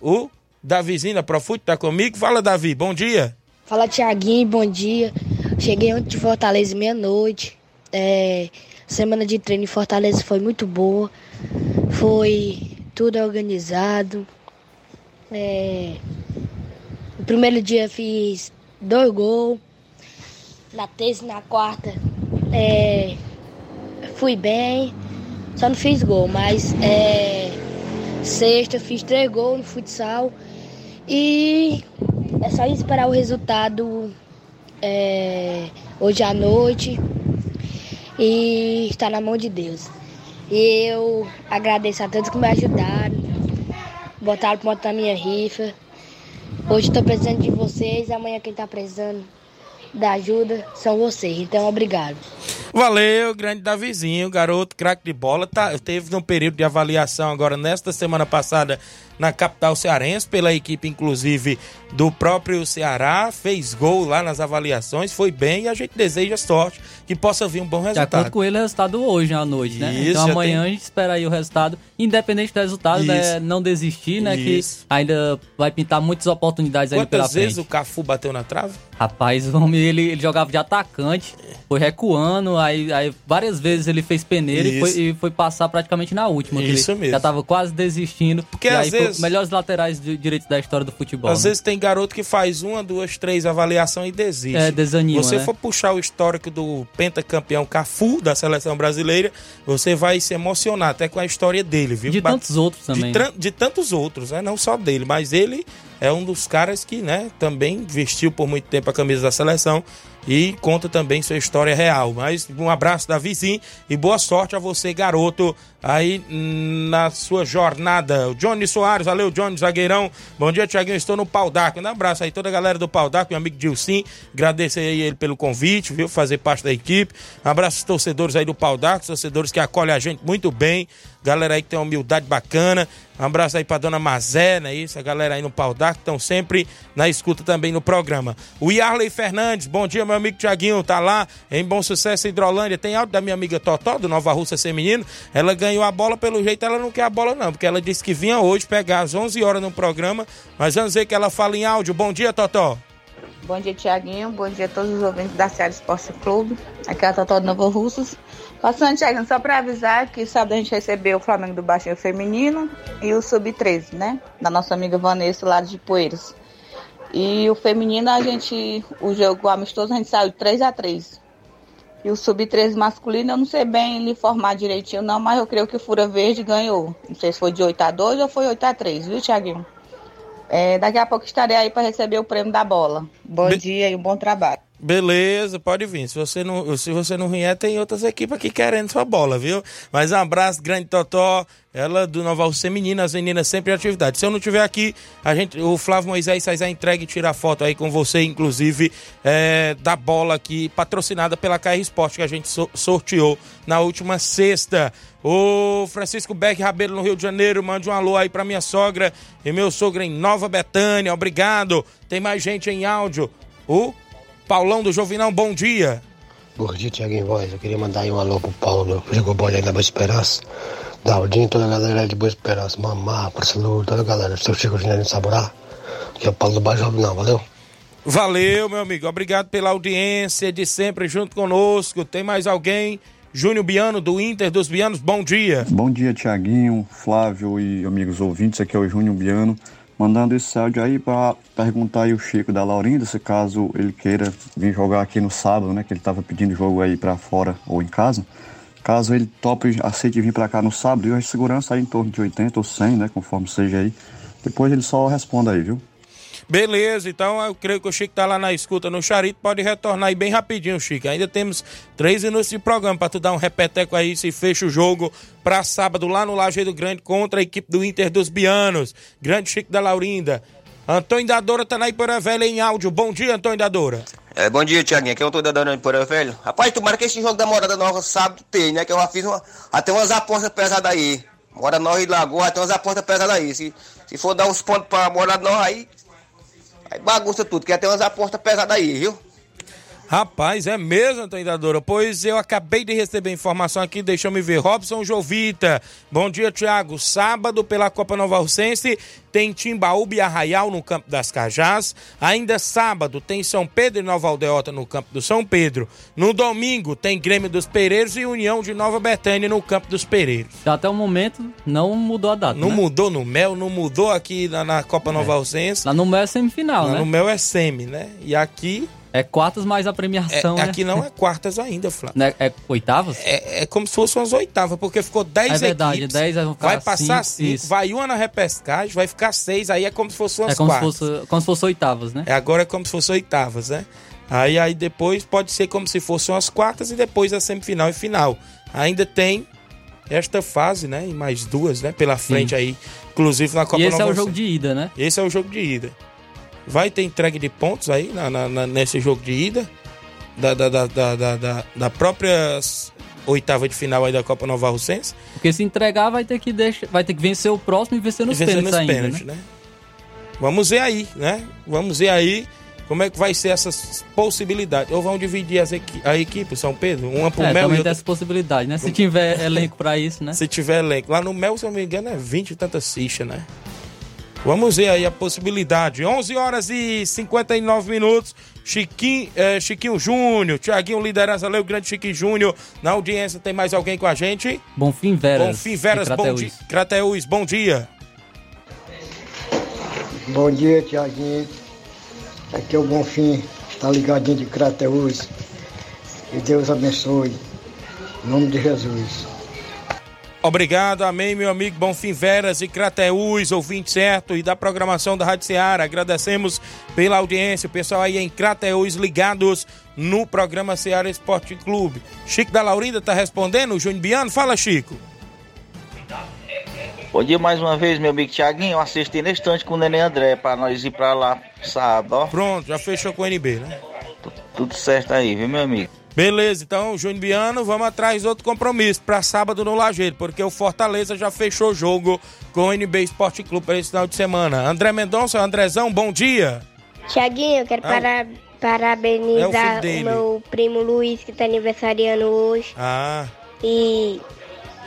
O Davizinho da Profute tá comigo? Fala, Davi, bom dia. Fala, Tiaguinho, bom dia. Cheguei ontem de Fortaleza meia-noite. É, semana de treino em Fortaleza foi muito boa. Foi tudo organizado. É, no primeiro dia fiz dois gols. Na terça e na quarta é, fui bem. Só não fiz gol, mas é, sexta fiz três gols no futsal. E é só esperar o resultado é, hoje à noite e está na mão de Deus. E eu agradeço a todos que me ajudaram, botaram ponto na minha rifa. Hoje estou precisando de vocês, amanhã quem está precisando da ajuda são vocês. Então, obrigado. Valeu, grande Davizinho, garoto, craque de bola. Tá, teve um período de avaliação agora nesta semana passada na capital cearense, pela equipe, inclusive, do próprio Ceará. Fez gol lá nas avaliações, foi bem e a gente deseja sorte que possa vir um bom resultado. De acordo com ele, o resultado hoje à noite, né? Isso, então amanhã tem- a gente espera aí o resultado, independente do resultado, né? Não desistir, né? Isso. Que ainda vai pintar muitas oportunidades aí pela Quantas vezes frente. o Cafu bateu na trave? Rapaz, o homem, ele, ele jogava de atacante, foi recuando, aí, aí várias vezes ele fez peneira e foi, e foi passar praticamente na última. Isso mesmo. Já tava quase desistindo. Porque e às aí foi vezes- melhores laterais de, direitos da história do futebol. Às né? vezes tem garoto que faz uma, duas, três avaliações e desiste. É, desanima, Você né? for puxar o histórico do pentacampeão Cafu da seleção brasileira, você vai se emocionar até com a história dele, viu? De Ba- tantos outros de, também. tran- de tantos outros, né? Não só dele, mas ele é um dos caras que, né, também vestiu por muito tempo a camisa da seleção e conta também sua história real. Mas um abraço da vizinha e boa sorte a você, garoto, aí na sua jornada. O Johnny Soares, valeu, Johnny Zagueirão. Bom dia, Tiaguinho. Estou no Pau d'Arco. Um abraço aí, toda a galera do Pau d'Arco, meu amigo Dilcim. Agradeço aí ele pelo convite, viu? Fazer parte da equipe. Um abraço aos torcedores aí do Pau d'Arco, torcedores que acolhem a gente muito bem. Galera aí que tem uma humildade bacana. Um abraço aí pra dona Mazé, né? Isso, a galera aí no Pau d'Arco estão sempre na escuta também no programa. O Yarley Fernandes, bom dia, meu amigo Tiaguinho, tá lá em Bom Sucesso Hidrolândia. Tem áudio da minha amiga Totó, do Nova Russa Feminino. Ela ganhou a bola, pelo jeito ela não quer a bola não, porque ela disse que vinha hoje pegar às 11 horas no programa. Mas vamos ver que ela fala em áudio. Bom dia, Totó. Bom dia, Tiaguinho. Bom dia a todos os ouvintes da Seara Esporte Clube. Aqui é a Totó de Nova Russas. Passando, Tiaguinho, só para avisar que sábado a gente recebeu o Flamengo do Baixinho Feminino e o Sub-13, né? Da nossa amiga Vanessa lá de Poeiras. E o feminino, a gente, o jogo amistoso, a gente saiu de 3 a 3 E o Sub-13 masculino, eu não sei bem lhe informar direitinho, não, mas eu creio que o Fura Verde ganhou. Não sei se foi de 8 a 2 ou foi 8 a 3 viu, Tiaguinho? É, daqui a pouco estarei aí para receber o prêmio da bola. Bom Be- dia e um bom trabalho. Beleza, pode vir. Se você não, se você não vier, tem outras equipes aqui querendo sua bola, viu? Mas um abraço, grande Totó. Ela do Nova Rússia Menina, as meninas sempre em atividade. Se eu não tiver aqui, a gente, o Flávio Moisés a entrega e tira a foto aí com você, inclusive, é, da bola aqui, patrocinada pela KR Esporte, que a gente so- sorteou na última sexta. O Francisco Beck Rabelo, no Rio de Janeiro, mande um alô aí pra minha sogra e meu sogro em Nova Betânia. Obrigado. Tem mais gente em áudio. O Paulão do Jovinão, bom dia. Bom dia, Tiaguinho Voz. Eu queria mandar aí um alô pro Paulo, jogou bola aí na Boa Esperança. Daldinho, toda a galera aí de Boa Esperança. Mamá, Marcelo, toda a galera. Seu Chico Ginelli Saborá. Que é o Paulo do Baixo Jovinão, valeu? Valeu, meu amigo. Obrigado pela audiência de sempre junto conosco. Tem mais alguém? Júnior Biano, do Inter dos Bianos, bom dia. Bom dia, Tiaguinho, Flávio e amigos ouvintes. Aqui é o Júnior Biano. Mandando esse áudio aí para perguntar aí o Chico da Laurinda, se caso ele queira vir jogar aqui no sábado, né? Que ele tava pedindo jogo aí para fora ou em casa. Caso ele tope, aceite vir para cá no sábado, e a segurança aí em torno de 80 ou 100, né? Conforme seja aí. Depois ele só responda aí, viu? Beleza, então eu creio que o Chico tá lá na escuta no Charito. Pode retornar aí bem rapidinho, Chico. Ainda temos três minutos de programa para tu dar um repeteco aí se fecha o jogo para sábado lá no Lajeado Grande contra a equipe do Inter dos Bianos. Grande Chico da Laurinda. Antônio Dadora tá na Ipora Velha em áudio. Bom dia, Antônio Dadora. É, bom dia, Tiaguinho. Aqui eu tô dando de Porã Velho. Rapaz, tomara que esse jogo da Morada Nova sábado tem, né? Que eu já fiz uma, até umas apostas pesadas aí. Morada Nova e Lagoa, até umas apostas pesadas aí. Se, se for dar uns pontos pra Morada Nova aí, aí bagunça tudo, que até umas apostas pesadas aí, viu? Rapaz, é mesmo, Antônio Dadora? Pois eu acabei de receber informação aqui, deixa eu me ver. Robson Jovita. Bom dia, Tiago. Sábado, pela Copa Nova Russense, tem Timbaúba e Arraial no Campo das Cajás. Ainda sábado, tem São Pedro e Nova Aldeota no Campo do São Pedro. No domingo, tem Grêmio dos Pereiros e União de Nova Betânia no Campo dos Pereiros. Até o momento não mudou a data. Não né? mudou no Mel, não mudou aqui na, na Copa Nova Russense. Lá no Mel é semifinal, Lá né? no Mel é semi, né? E aqui É quartas mais a É, premiação, né? aqui não é quartas ainda, Flávio. Né? É oitavas? É, é como se fossem umas oitavas, porque ficou 10 É verdade, equipes. 10 vai ficar vai passar cinco, 5, isso. vai uma na repescagem, vai ficar 6, aí é como se fosse umas É como se, quartas. fosse, como se fosse oitavas, né? É, agora é como se fosse oitavas, né? Aí, aí depois pode ser como se fossem as quartas e depois a semifinal e final. Ainda tem esta fase, né? E mais duas, né? Pela frente aí, inclusive na Copa E esse é Nova o jogo de ida, né? Esse é o jogo de ida. Vai ter entrega de pontos aí na, na- na- nesse jogo de ida. Da, da, da, da, da, da- própria oitava de final aí da Copa Nova Russense. Porque se entregar vai ter que deixar, vai ter que vencer o próximo e vencer nos vencer pênaltis nos ainda, pênaltis, né? né? Vamos ver aí, né? Vamos ver aí como é que vai ser essas possibilidades. Ou vão dividir as equi a equipe, São Pedro? Uma pro É, Mel e outra... essa possibilidade, né? Se tiver elenco pra isso, né? Se tiver elenco. Lá no Mel, se eu não me engano, é 20 e tantas fichas, né? Vamos ver aí a possibilidade. 11 horas e 59 minutos. Chiquinho, eh, Chiquinho Júnior, Tiaguinho Liderança, Leu Grande Chiquinho Júnior. Na audiência tem mais alguém com a gente? Bonfim Veras. Bonfim Veras, bom dia. Crateús, bom dia. Bom dia, Tiaguinho. Aqui é o Bonfim, está ligadinho de Crateus. E Deus abençoe. Em nome de Jesus. Obrigado, amém, meu amigo Bonfim Veras e Crateús, ouvinte certo e da programação da Rádio Ceará. Agradecemos pela audiência, o pessoal aí em Crateús ligados no programa Ceará Esporte Clube. Chico da Laurinda tá respondendo, o Júnior Biano, fala Chico. Bom dia mais uma vez, meu amigo Tiaguinho. Na estante com o Neném André pra nós ir pra lá sábado, ó. Pronto, já fechou com o NB, né? Tudo certo aí, viu, meu amigo? Beleza, então, Júnior Biano, vamos atrás de outro compromisso para sábado no Lajeiro, porque o Fortaleza já fechou o jogo com o NB Esporte Clube para esse final de semana. André Mendonça, Andrezão, bom dia. Tiaguinho, eu quero Ah, para- parabenizar É o o, meu primo Luiz, que está aniversariando hoje. Ah, E,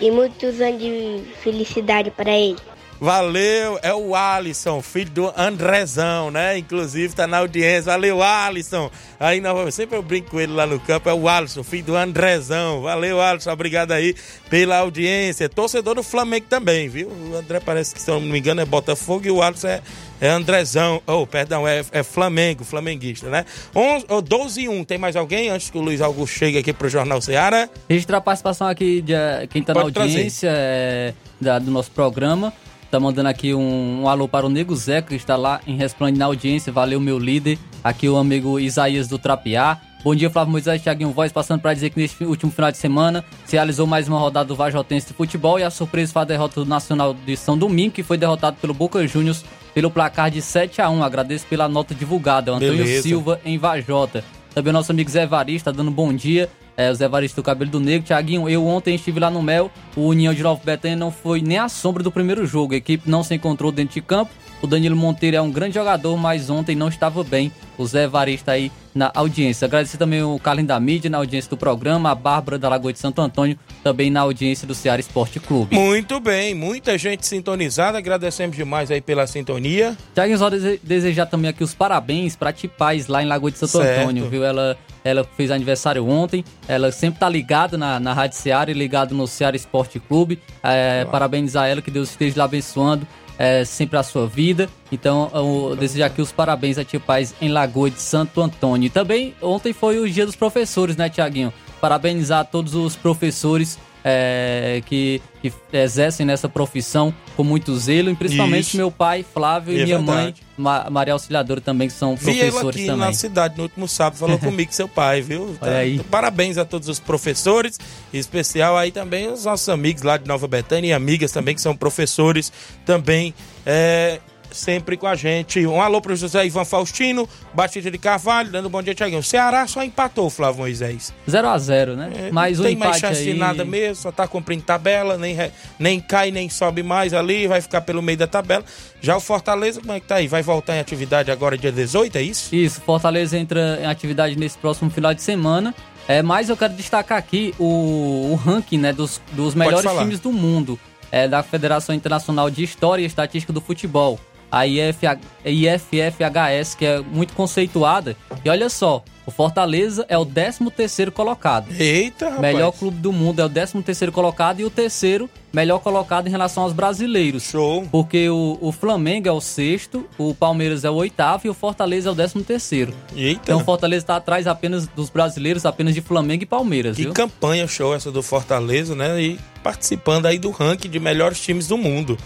e muitos anos de felicidade para ele. Valeu, é o Alisson, filho do Andrezão, né? Inclusive tá na audiência. Valeu, Alisson. Aí novamente, sempre eu brinco com ele lá no campo, é o Alisson, filho do Andrezão. Valeu, Alisson, obrigado aí pela audiência. Torcedor do Flamengo também, viu? O André parece que, se eu não me engano, é Botafogo e o Alisson é, é Andrezão. Oh, perdão, é, é Flamengo, flamenguista, né? 11, oh, 12 e 1, tem mais alguém antes que o Luiz Augusto chegue aqui pro Jornal Seara? Registrar a participação aqui de eh, quem tá Pode na audiência é, da- do nosso programa. Tá mandando aqui um, um alô para o Nego Zeca, que está lá em Resplande na audiência. Valeu, meu líder. Aqui o amigo Isaías do Trapiá. Bom dia, Flávio Moisés, Thiaguinho Voz, passando para dizer que neste último final de semana se realizou mais uma rodada do Vajotense de futebol e a surpresa foi a derrota do Nacional de São Domingo, que foi derrotado pelo Boca Juniors pelo placar de 7 a 1 Agradeço pela nota divulgada. O Antônio Beleza. Silva em Vajota. Também o nosso amigo Zé Varista dando bom dia. É, o Zé Varista do Cabelo do Negro. Tiaguinho, eu ontem estive lá no Mel. O União de Nova Betânia não foi nem a sombra do primeiro jogo. A equipe não se encontrou dentro de campo. O Danilo Monteiro é um grande jogador, mas ontem não estava bem. O Zé Varista aí na audiência. Agradecer também o Carlin da Mídia na audiência do programa. A Bárbara da Lagoa de Santo Antônio também na audiência do Ceará Esporte Clube. Muito bem, muita gente sintonizada. Agradecemos demais aí pela sintonia. Tiaguinho, só dese- desejar também aqui os parabéns pra Tipaz lá em Lagoa de Santo Certo. Antônio, viu? Ela, ela fez aniversário ontem, ela sempre tá ligada na, na Rádio Seara e ligada no Ceará Esporte Clube. É, Parabenizar ela, que Deus esteja lá abençoando é, sempre a sua vida. Então, eu desejar aqui os parabéns a Tipaz em Lagoa de Santo Antônio. E também, ontem foi o dia dos professores, né, Tiaguinho? Parabenizar todos os professores é, que, que exercem nessa profissão com muito zelo, e principalmente Isso. meu pai, Flávio, E e é minha verdade. mãe, Ma- Maria Auxiliadora também, que são Vi professores aqui também. na cidade no último sábado, falou comigo, seu pai, viu? Aí. Parabéns a todos os professores, em especial aí também os nossos amigos lá de Nova Betânia e amigas também que são professores também. é, Sempre com a gente. Um alô pro José Ivan Faustino, Batista de Carvalho, dando um bom dia, Tiaguinho. O Ceará só empatou, Flávio Moisés. 0 a 0 né? Mas não o tem mais chance aí... de nada mesmo, só tá cumprindo tabela, nem, re- nem cai, nem sobe mais ali, vai ficar pelo meio da tabela. Já o Fortaleza, como é que tá aí? Vai voltar em atividade agora dia 18, é isso? Isso, Fortaleza entra em atividade nesse próximo final de semana. É, mas eu quero destacar aqui o, o ranking né, dos, dos melhores times do mundo é, da Federação Internacional de História e Estatística do Futebol, a IFFHS, que é muito conceituada. E olha só, o Fortaleza é o 13º colocado. Eita, rapaz. Melhor clube do mundo é o 13º colocado e o terceiro melhor colocado em relação aos brasileiros. Show. Porque o, o Flamengo é o sexto, o Palmeiras é o oitavo e o Fortaleza é o décimo terceiro. Eita. Então o Fortaleza está atrás apenas dos brasileiros, apenas de Flamengo e Palmeiras, Que viu? campanha show essa do Fortaleza, né? E participando aí do ranking de melhores times do mundo.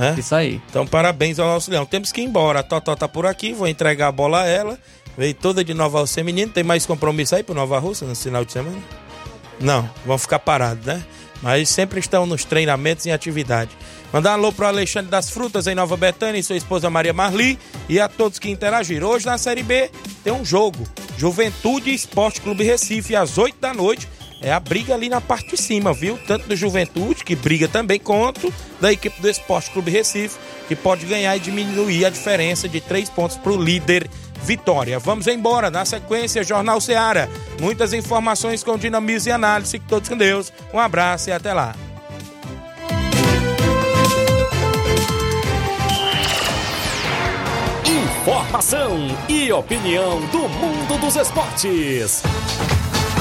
Né? Isso aí. Então, parabéns ao nosso Leão. Temos que ir embora. A Totó tá por aqui, vou entregar a bola a ela. Veio toda de Nova Rússia Menino. Tem mais compromisso aí pro Nova Rússia no final de semana? Não, vão ficar parados, né? Mas sempre estão nos treinamentos e atividade. Mandar um alô pro Alexandre das Frutas em Nova Betânia e sua esposa Maria Marli e a todos que interagiram. Hoje na Série B tem um jogo. Juventude Esporte Clube Recife, às 8 da noite. É a briga ali na parte de cima, viu? Tanto do Juventude, que briga também, quanto da equipe do Esporte Clube Recife, que pode ganhar e diminuir a diferença de três pontos para o líder Vitória. Vamos embora. Na sequência, Jornal Seara. Muitas informações com dinamismo e análise. Fique todos com Deus. Um abraço e até lá. Informação e opinião do mundo dos esportes.